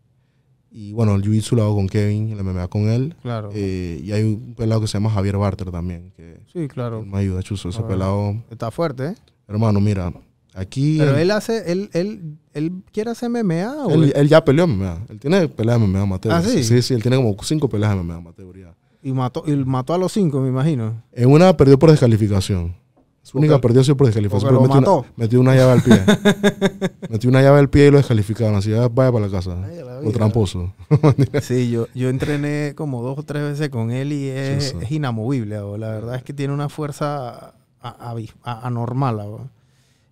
y bueno, el Jiu-Jitsu lo hago con Kevin, el MMA con él. claro. Eh, y hay un pelado que se llama Javier Barter también, que sí, claro. me ayuda, chuzo. Ese pelado, Está fuerte, ¿eh? Hermano, mira, aquí... Pero él, él hace, él, él, él quiere hacer MMA o él- él- ya peleó MMA. Él tiene peleas de MMA amateur. ¿Ah, sí? Sí, sí, él tiene como cinco peleas de MMA amateur ya. y mató, y mató a los cinco, me imagino. En una perdió por descalificación. Su única perdió sí por descalificación. pero lo metió mató. Una, metió una llave al pie. metió una llave al pie y lo descalificaron. Así, "Ah, vaya para la casa. Ay, la Por tramposo. Sí, yo, yo entrené como dos o tres veces con él y es, Sí, sí. es inamovible. La verdad es que tiene una fuerza anormal.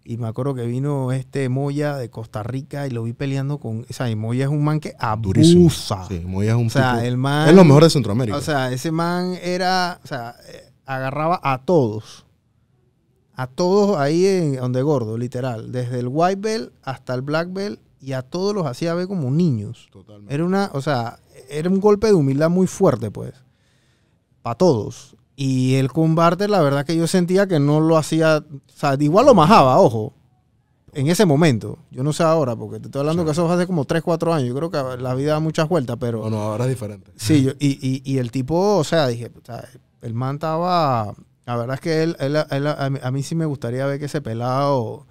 Y me acuerdo que vino este Moya de Costa Rica y lo vi peleando con... O sea, y Moya es un man que Durísimo. abusa. Sí, Moya es un O sea, tipo- el man... Es lo mejor de Centroamérica. O sea, ese man era... O sea, eh, agarraba a todos. A todos ahí en donde gordo, literal. Desde el white belt hasta el black belt. Y a todos los hacía ver como niños. Totalmente. Era una, o sea, era un golpe de humildad muy fuerte, pues. Para todos. Y el con Barter, la verdad que yo sentía que no lo hacía. O sea, igual lo majaba, ojo. En ese momento. Yo no sé ahora, porque te estoy hablando Sí. que eso fue hace como 3, 4 años. Yo creo que la vida da muchas vueltas, pero. Bueno, ahora es diferente. Sí, yo- y, y- y el tipo, o sea, dije, o sea, el man estaba. La verdad es que él, él- él- a, mí, a mí sí me gustaría ver que ese pelado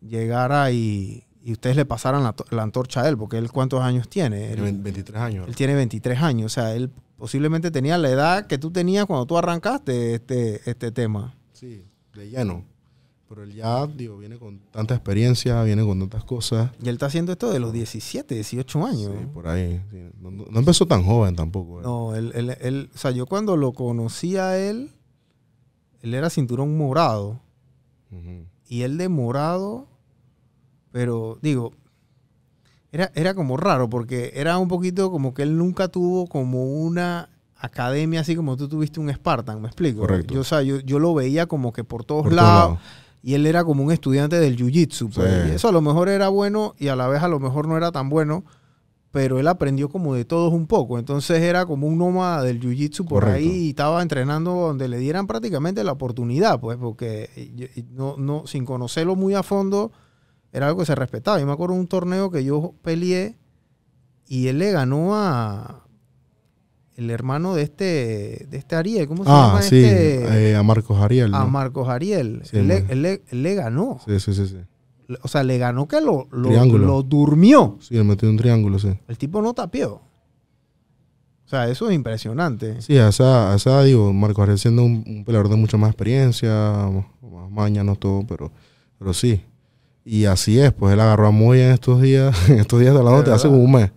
llegara y, y ustedes le pasaran la, la antorcha a él, porque él cuántos años tiene. Él, Tiene 23 años. él tiene 23 años, o sea, él posiblemente tenía la edad que tú tenías cuando tú arrancaste este, este tema. Sí, de lleno. Pero él ya, digo, viene con tanta experiencia, viene con tantas cosas. Y él está haciendo esto de los 17, 18 años. Sí, por ahí. sí. No, empezó tan joven tampoco. eh. No, él, él- él- o sea, yo cuando lo conocí a él, él era cinturón morado. Y él de morado, pero digo, era, era como raro porque era un poquito como que él nunca tuvo como una academia así como tú tuviste un Spartan, ¿me explico? Correcto. Yo, o sea, yo, yo lo veía como que por todos Por lados y él era como un estudiante del Jiu-Jitsu. pues, Sí. y eso a lo mejor era bueno y a la vez a lo mejor no era tan bueno, pero él aprendió como de todos un poco. Entonces era como un nómada del Jiu-Jitsu por Correcto. ahí y estaba entrenando donde le dieran prácticamente la oportunidad, pues, porque no, no, sin conocerlo muy a fondo, era algo que se respetaba. Yo me acuerdo de un torneo que yo peleé y él le ganó a el hermano de este, de este Ariel, ¿cómo se Ah, llama sí, este? eh, a Marcos Ariel. a ¿no? Marcos Ariel. Sí, él, le, man. él le- él le ganó. Sí, sí, sí, sí. O sea, le ganó que lo, lo, lo durmió. Sí, él metió un triángulo, sí. El tipo no tapió. O sea, eso es impresionante. Sí, a esa, a esa digo, Marcos Ariel siendo un, un peleador de mucha más experiencia, más, más mañanos, todo, pero, pero sí. Y así es, pues él agarró a Moya en estos días, en estos días de la noche, hace como un mes.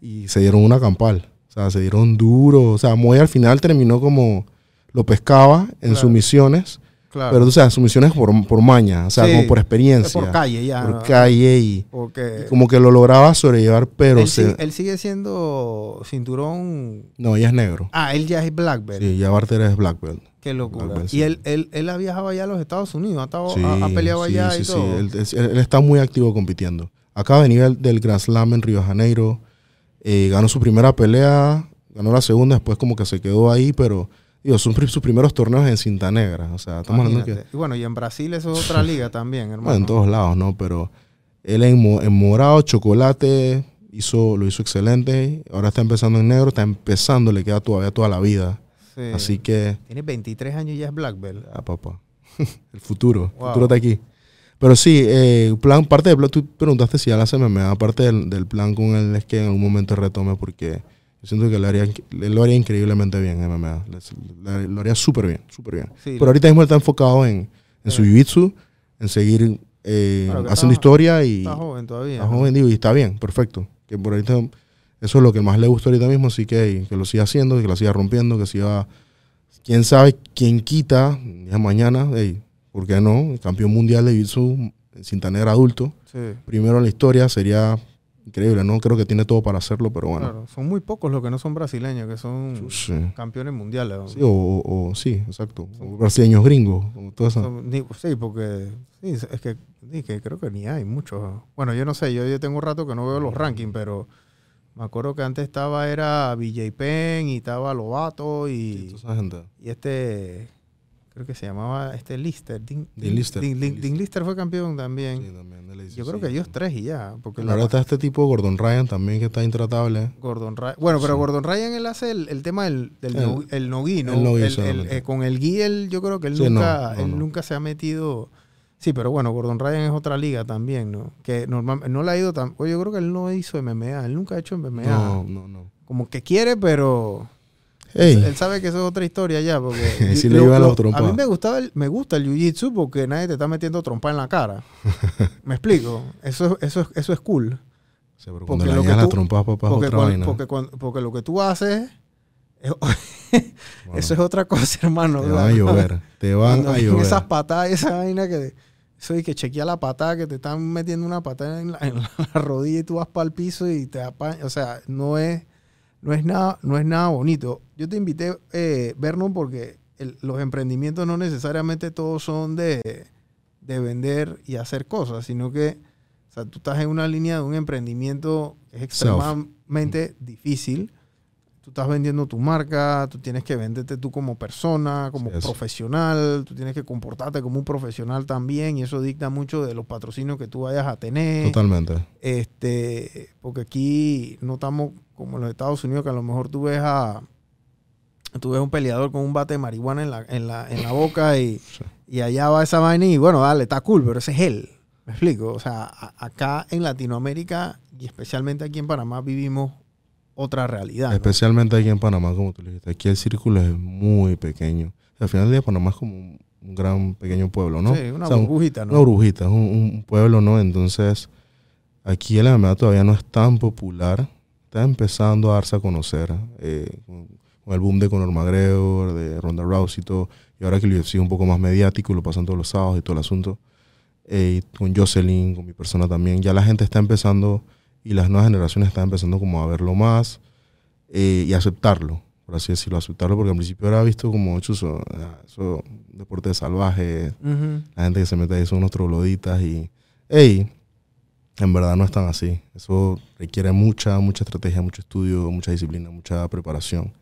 Y se dieron una campal. O sea, se dieron duro. O sea, Moya al final terminó como lo pescaba en Claro. sus misiones. Claro. Pero, o sea, sus misiones por, por maña, o sea, Sí, como por experiencia. por calle ya. por ¿no? calle y, Porque y como que lo lograba sobrellevar, pero él, se... él sigue siendo cinturón. No, ella es negro. Ah, él ya es black belt. Sí, ya Barter es black belt. Qué locura. Y él, él, él ha viajado allá a los Estados Unidos. Ha, estado- Sí, ha, ha peleado sí, allá y todo. Él, él- él está muy activo compitiendo. Acaba de venir del, Grand Slam en Río de Janeiro. Eh, ganó su primera pelea, ganó la segunda, después como que se quedó ahí, pero digo, son sus primeros torneos en cinta negra. O sea, estamos hablando que... Y bueno, y en Brasil eso es otra liga también, hermano. Bueno, en todos lados, ¿no? Pero él en, en morado, chocolate, hizo, lo hizo excelente. Ahora está empezando en negro, está empezando, le queda todavía toda la vida. Sí. Así que, Tiene 23 años y ya es black belt. ah, papá, el futuro, el futuro está aquí. Pero sí, eh, plan, parte del plan, tú preguntaste si ya la hace MMA, parte del, del plan con él es que en algún momento retome porque yo siento que lo haría, lo haría increíblemente bien en MMA. Lo haría súper bien, súper bien. Sí, Pero ahorita mismo él está enfocado en, en su jiu-jitsu, en seguir eh, haciendo está- historia y Está joven todavía. está ¿no? joven, digo, y está bien, perfecto. Que por ahorita eso es lo que más le gusta ahorita mismo, así que, que lo siga haciendo, que lo siga rompiendo, que siga... Quién sabe, quién quita, ya mañana, ey, ¿por qué no? El campeón mundial de jiu-jitsu cinta negra adulto. Sí. Primero en la historia sería increíble, ¿no? Creo que tiene todo para hacerlo, pero bueno. Claro, son muy pocos los que no son brasileños, que son Sí. campeones mundiales. ¿no? Sí, o, o- o- sí, exacto. O brasileños gringos, todo eso. Son- sí, porque sí, es que, que creo que ni hay muchos. Bueno, yo no sé, yo, yo tengo un rato que no veo los rankings, pero me acuerdo que antes estaba era BJ Penn y estaba Lobato y, gente. y este, creo que se llamaba este Lister. Dean, Dean Lister. Dean Lister fue campeón también. Sí, yo creo que ellos tres y ya. Porque la- Ahora está este tipo, Gordon Ryan, también, que está intratable. Gordon Ryan. Bueno, pero Sí. Gordon Ryan él hace el, el tema del, del El- no, el no-gi, ¿no? el eh, con el gui, él, yo creo que él, Sí, nunca, no, él nunca se ha metido. Sí, pero bueno, Gordon Ryan es otra liga también, ¿no? Que normalmente no le ha ido tan. Oye, yo creo que él no hizo MMA, él nunca ha hecho MMA. No, no, no. Como que quiere, pero Ey, él sabe que eso es otra historia ya. Porque Sí le iban las trompadas. A mí me, gustaba el- me gusta el jiu-jitsu porque nadie te está metiendo trompa en la cara. ¿Me explico? Eso, eso, es- eso es cool. sí, pero cuando porque le lo que dañas la tú- trompa, papá, Porque, otra cuan- vaina. porque, lo que tú haces, es- Bueno, eso es otra cosa, hermano. Te O sea, van a llover. Te van a llover. esas patadas, esa vaina que... Eso de que chequea la patada, que te están metiendo una patada en la, en la rodilla y tú vas para el piso y te apañas. O sea, no es, no es, nada, no es nada bonito. Yo te invité, eh, Vernon, porque el- los emprendimientos no necesariamente todos son de, de vender y hacer cosas, sino que o sea, tú estás en una línea de un emprendimiento que es extremadamente difícil. Tú estás vendiendo tu marca, tú tienes que venderte tú como persona, como Sí, profesional, tú tienes que comportarte como un profesional también y eso dicta mucho de los patrocinios que tú vayas a tener. Totalmente. Este, porque aquí no estamos como en los Estados Unidos, que a lo mejor tú ves a tú ves un peleador con un bate de marihuana en la, en la, en la boca y, Sí. y allá va esa vaina y bueno, dale, está cool, pero ese es él. ¿Me explico? O sea, a- acá en Latinoamérica y especialmente aquí en Panamá vivimos otra realidad. ¿no? Especialmente aquí en Panamá, como tú dijiste. Aquí el círculo es muy pequeño. Al final del día, Panamá es como un, gran pequeño pueblo, ¿no? Sí, una O sea, burbujita, ¿no? Una burbujita, es un, un pueblo, ¿no? Entonces, aquí el MMA todavía no es tan popular. Está empezando a darse a conocer eh, con, con el boom de Conor McGregor, de Ronda Rousey y todo. Y ahora que el UFC es un poco más mediático, lo pasan todos los sábados y todo el asunto. Eh, y con Jocelyn, con mi persona también. Ya la gente está empezando y las nuevas generaciones están empezando como a verlo más eh, y aceptarlo, por así decirlo, aceptarlo, porque al principio era visto como chuzo, ah, eso, deporte salvaje, Ujú. la gente que se mete ahí son unos trogloditas y, hey, en verdad no es tan así. Eso requiere mucha, mucha estrategia, mucho estudio, mucha disciplina, mucha preparación.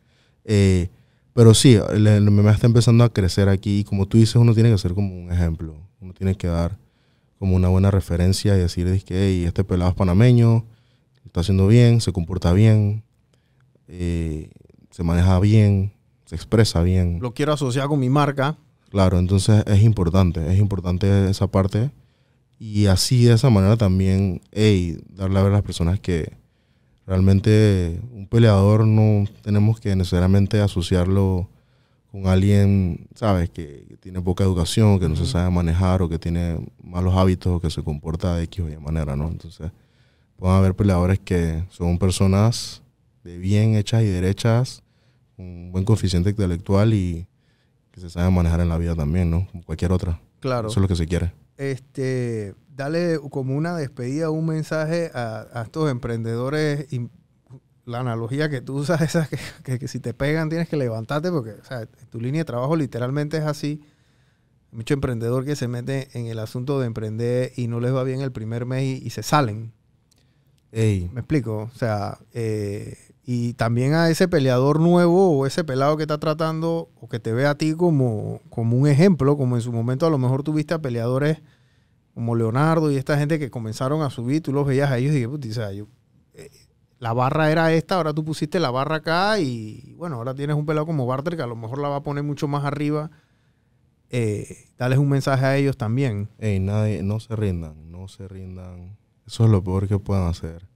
Eh, pero sí, el, el MMA está empezando a crecer aquí y como tú dices, uno tiene que ser como un ejemplo. Uno tiene que dar como una buena referencia y decir es que hey, este pelado es panameño, está haciendo bien, se comporta bien, eh, se maneja bien, se expresa bien. Lo quiero asociar con mi marca. Claro, entonces es importante, es importante esa parte. Y así de esa manera también, hey, darle a ver a las personas que realmente un peleador no tenemos que necesariamente asociarlo con alguien, ¿sabes? Que, que tiene poca educación, que no se sabe manejar o que tiene malos hábitos o que se comporta de X o Y manera, ¿no? Entonces, pueden haber peleadores que son personas de bien hechas y derechas, con un buen coeficiente intelectual y que se saben manejar en la vida también, ¿no? Como cualquier otra. Claro. Eso es lo que se quiere. este, dale como una despedida, un mensaje a, a estos emprendedores. Y la analogía que tú usas, esa que, que- que si te pegan tienes que levantarte, porque o sea, tu línea de trabajo literalmente es así. Hay mucho emprendedor que se mete en el asunto de emprender y no les va bien el primer mes y, y se salen. Ey, ¿Me explico? O sea, eh, y también a ese peleador nuevo o ese pelado que está tratando o que te ve a ti como, como un ejemplo, como en su momento a lo mejor tuviste a peleadores como Leonardo y esta gente que comenzaron a subir, tú los veías a ellos y dije, "Puta, o sea, yo, eh, la barra era esta, ahora tú pusiste la barra acá y bueno, ahora tienes un pelado como Barter que a lo mejor la va a poner mucho más arriba eh, darles un mensaje a ellos también. Ey, nadie, no se rindan, no se rindan. Eso es lo peor que puedan hacer.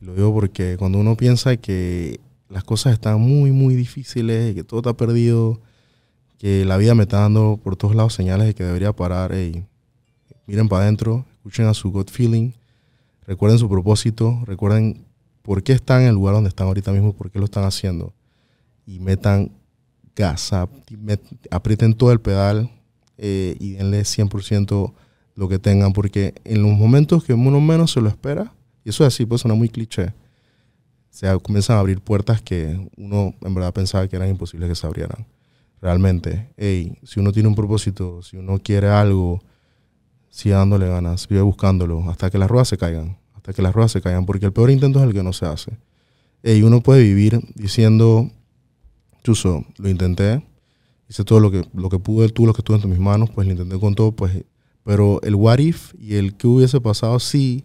Lo digo porque cuando uno piensa que las cosas están muy, muy difíciles, que todo está perdido, que la vida me está dando por todos lados señales de que debería parar, ey, miren para adentro, escuchen a su gut feeling, recuerden su propósito, recuerden por qué están en el lugar donde están ahorita mismo, por qué lo están haciendo. Y metan gas, aprieten todo el pedal eh, y denle 100% lo que tengan, porque en los momentos que uno menos se lo espera, y eso es así, pues suena muy cliché, se comienzan a abrir puertas que uno en verdad pensaba que eran imposibles que se abrieran. Realmente, hey, si uno tiene un propósito, si uno quiere algo, sigue dándole ganas, sigue buscándolo, hasta que las ruedas se caigan, hasta que las ruedas se caigan, porque el peor intento es el que no se hace. Y uno puede vivir diciendo, chuso, lo intenté, hice todo lo que, lo que pude, tú lo que estuvo entre mis manos, pues lo intenté con todo, pues, pero el what if y el que hubiese pasado si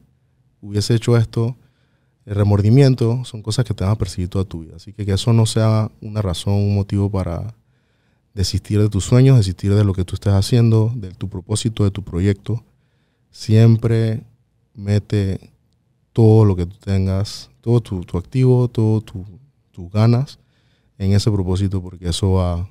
hubiese hecho esto, el remordimiento, son cosas que te van a perseguir toda tu vida. Así que que eso no sea una razón, un motivo para desistir de tus sueños, desistir de lo que tú estés haciendo, de tu propósito, de tu proyecto. Siempre mete todo lo que tú tengas, todo tu, activo, todo tus ganas en ese propósito porque eso va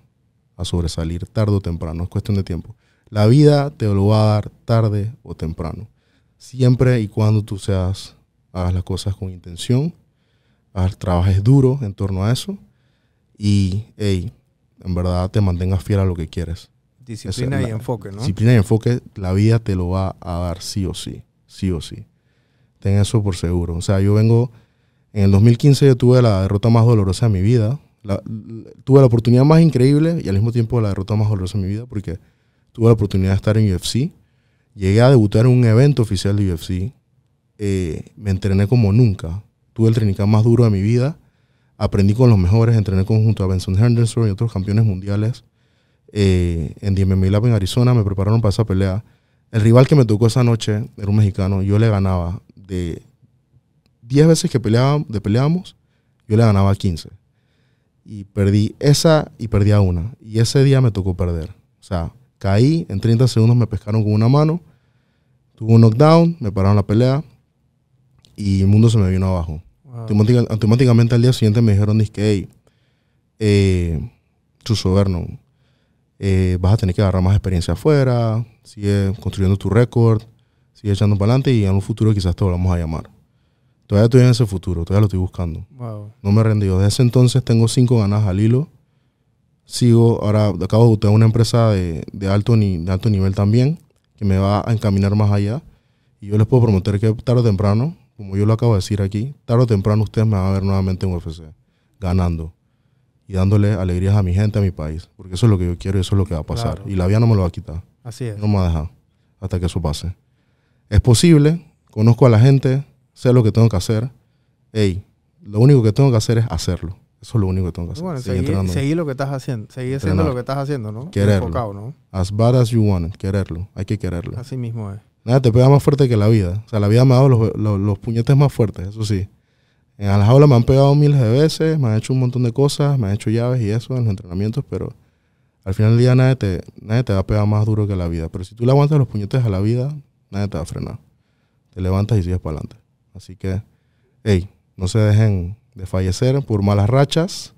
a sobresalir tarde o temprano, es cuestión de tiempo. La vida te lo va a dar tarde o temprano. Siempre y cuando tú seas, hagas las cosas con intención, trabajes duro en torno a eso y, hey, en verdad te mantengas fiel a lo que quieres. Disciplina y enfoque, ¿no? Disciplina y enfoque, la vida te lo va a dar sí o sí, sí o sí. Ten eso por seguro. O sea, yo vengo, en el 2015 yo tuve la derrota más dolorosa de mi vida. tuve la oportunidad más increíble y al mismo tiempo la derrota más dolorosa de mi vida porque tuve la oportunidad de estar en UFC. Llegué a debutar en un evento oficial de UFC. Eh, me entrené como nunca. Tuve el training más duro de mi vida aprendí con los mejores, entrené junto a Benson Henderson y otros campeones mundiales eh, en DMM Lab en Arizona, me prepararon para esa pelea. El rival que me tocó esa noche era un mexicano, yo le ganaba de 10 veces que peleábamos, yo le ganaba 15. Y perdí esa y perdí a una. Y ese día me tocó perder. O sea, caí, en 30 segundos me pescaron con una mano, tuve un knockdown, me pararon la pelea y el mundo se me vino abajo. Automáticamente al día siguiente me dijeron, que, hey, eh, Chuso Vernon, eh, vas a tener que agarrar más experiencia afuera, sigue construyendo tu récord, sigue echando para adelante y en un futuro quizás te volvamos a llamar. Todavía estoy en ese futuro, todavía lo estoy buscando. No me he rendido. Desde ese entonces tengo cinco ganas al hilo. Sigo, ahora acabo de tener una empresa de, alto ni, de alto nivel también, que me va a encaminar más allá. Y yo les puedo prometer que tarde o temprano como yo lo acabo de decir aquí, tarde o temprano ustedes me van a ver nuevamente en UFC, ganando y dándole alegrías a mi gente, a mi país. Porque eso es lo que yo quiero y eso es lo que va a pasar. Y la vida no me lo va a quitar. Así es. No me va a dejar hasta que eso pase. Es posible, conozco a la gente, sé lo que tengo que hacer. Ey, lo único que tengo que hacer es hacerlo. Eso es lo único que tengo que hacer. Bueno, seguir, lo que estás haciendo. Seguir haciendo lo que estás haciendo, ¿no? Quererlo. ¿no? As bad as you want it. Quererlo. Hay que quererlo. Así mismo es. Nada te pega más fuerte que la vida. O sea, la vida me ha dado los, los, puñetes más fuertes, eso sí. En la jaula me han pegado miles de veces, me han hecho un montón de cosas, me han hecho llaves y eso en los entrenamientos, pero al final del día nadie te, nadie te va a pegar más duro que la vida. Pero si tú le aguantas los puñetes a la vida, nadie te va a frenar. Te levantas y sigues para adelante. Así que, hey, no se dejen de fallecer por malas rachas,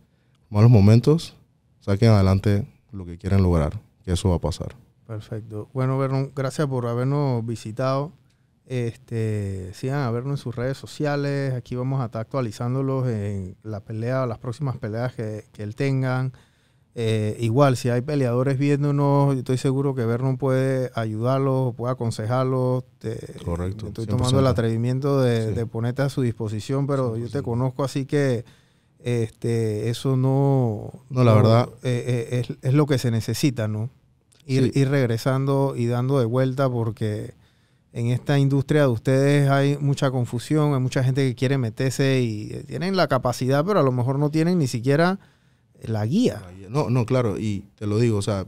malos momentos. Saquen adelante lo que quieren lograr, que eso va a pasar. Perfecto. Bueno, Vernon, gracias por habernos visitado. Este, sigan a vernos en sus redes sociales. Aquí vamos a estar actualizándolos en la pelea, las próximas peleas que, que él tengan. Eh, igual, si hay peleadores viéndonos, estoy seguro que Vernon puede ayudarlos, puede aconsejarlos. Correcto. Estoy tomando el atrevimiento de, ponerte a su disposición, pero yo te conozco, así que este, eso no. No, la verdad. Eh, eh, es, es, lo que se necesita, ¿no? ir, regresando y dando de vuelta porque en esta industria de ustedes hay mucha confusión, hay mucha gente que quiere meterse y eh, tienen la capacidad, pero a lo mejor no tienen ni siquiera la guía. No, no, claro, y te lo digo, o sea,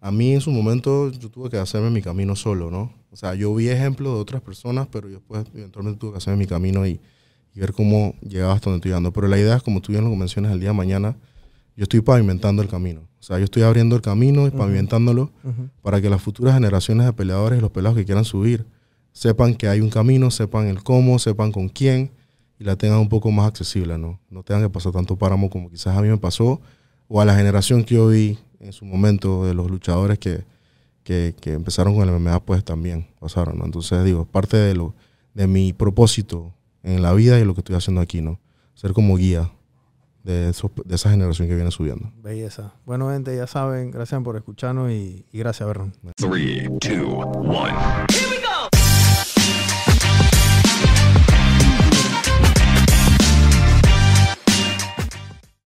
a mí en su momento yo tuve que hacerme mi camino solo, ¿no? O sea, yo vi ejemplos de otras personas, pero yo después eventualmente tuve que hacerme mi camino y, ver cómo llegaba hasta donde estoy llegando. Pero la idea es, como tú bien lo mencionas, el día de mañana, yo estoy pavimentando el camino. O sea, yo estoy abriendo el camino y pavimentándolo para que las futuras generaciones de peleadores y los pelados que quieran subir sepan que hay un camino, sepan el cómo, sepan con quién y la tengan un poco más accesible, ¿no? No tengan que pasar tanto páramo como quizás a mí me pasó o a la generación que yo vi en su momento de los luchadores que, que, que empezaron con el MMA, pues también pasaron, ¿no? Entonces, digo, es parte de, lo, de mi propósito en la vida y lo que estoy haciendo aquí, ¿no? Ser como guía de, esos- de esa generación que viene subiendo. Belleza. Bueno, gente, ya saben, gracias por escucharnos y, y gracias, Berron. Three, two, one.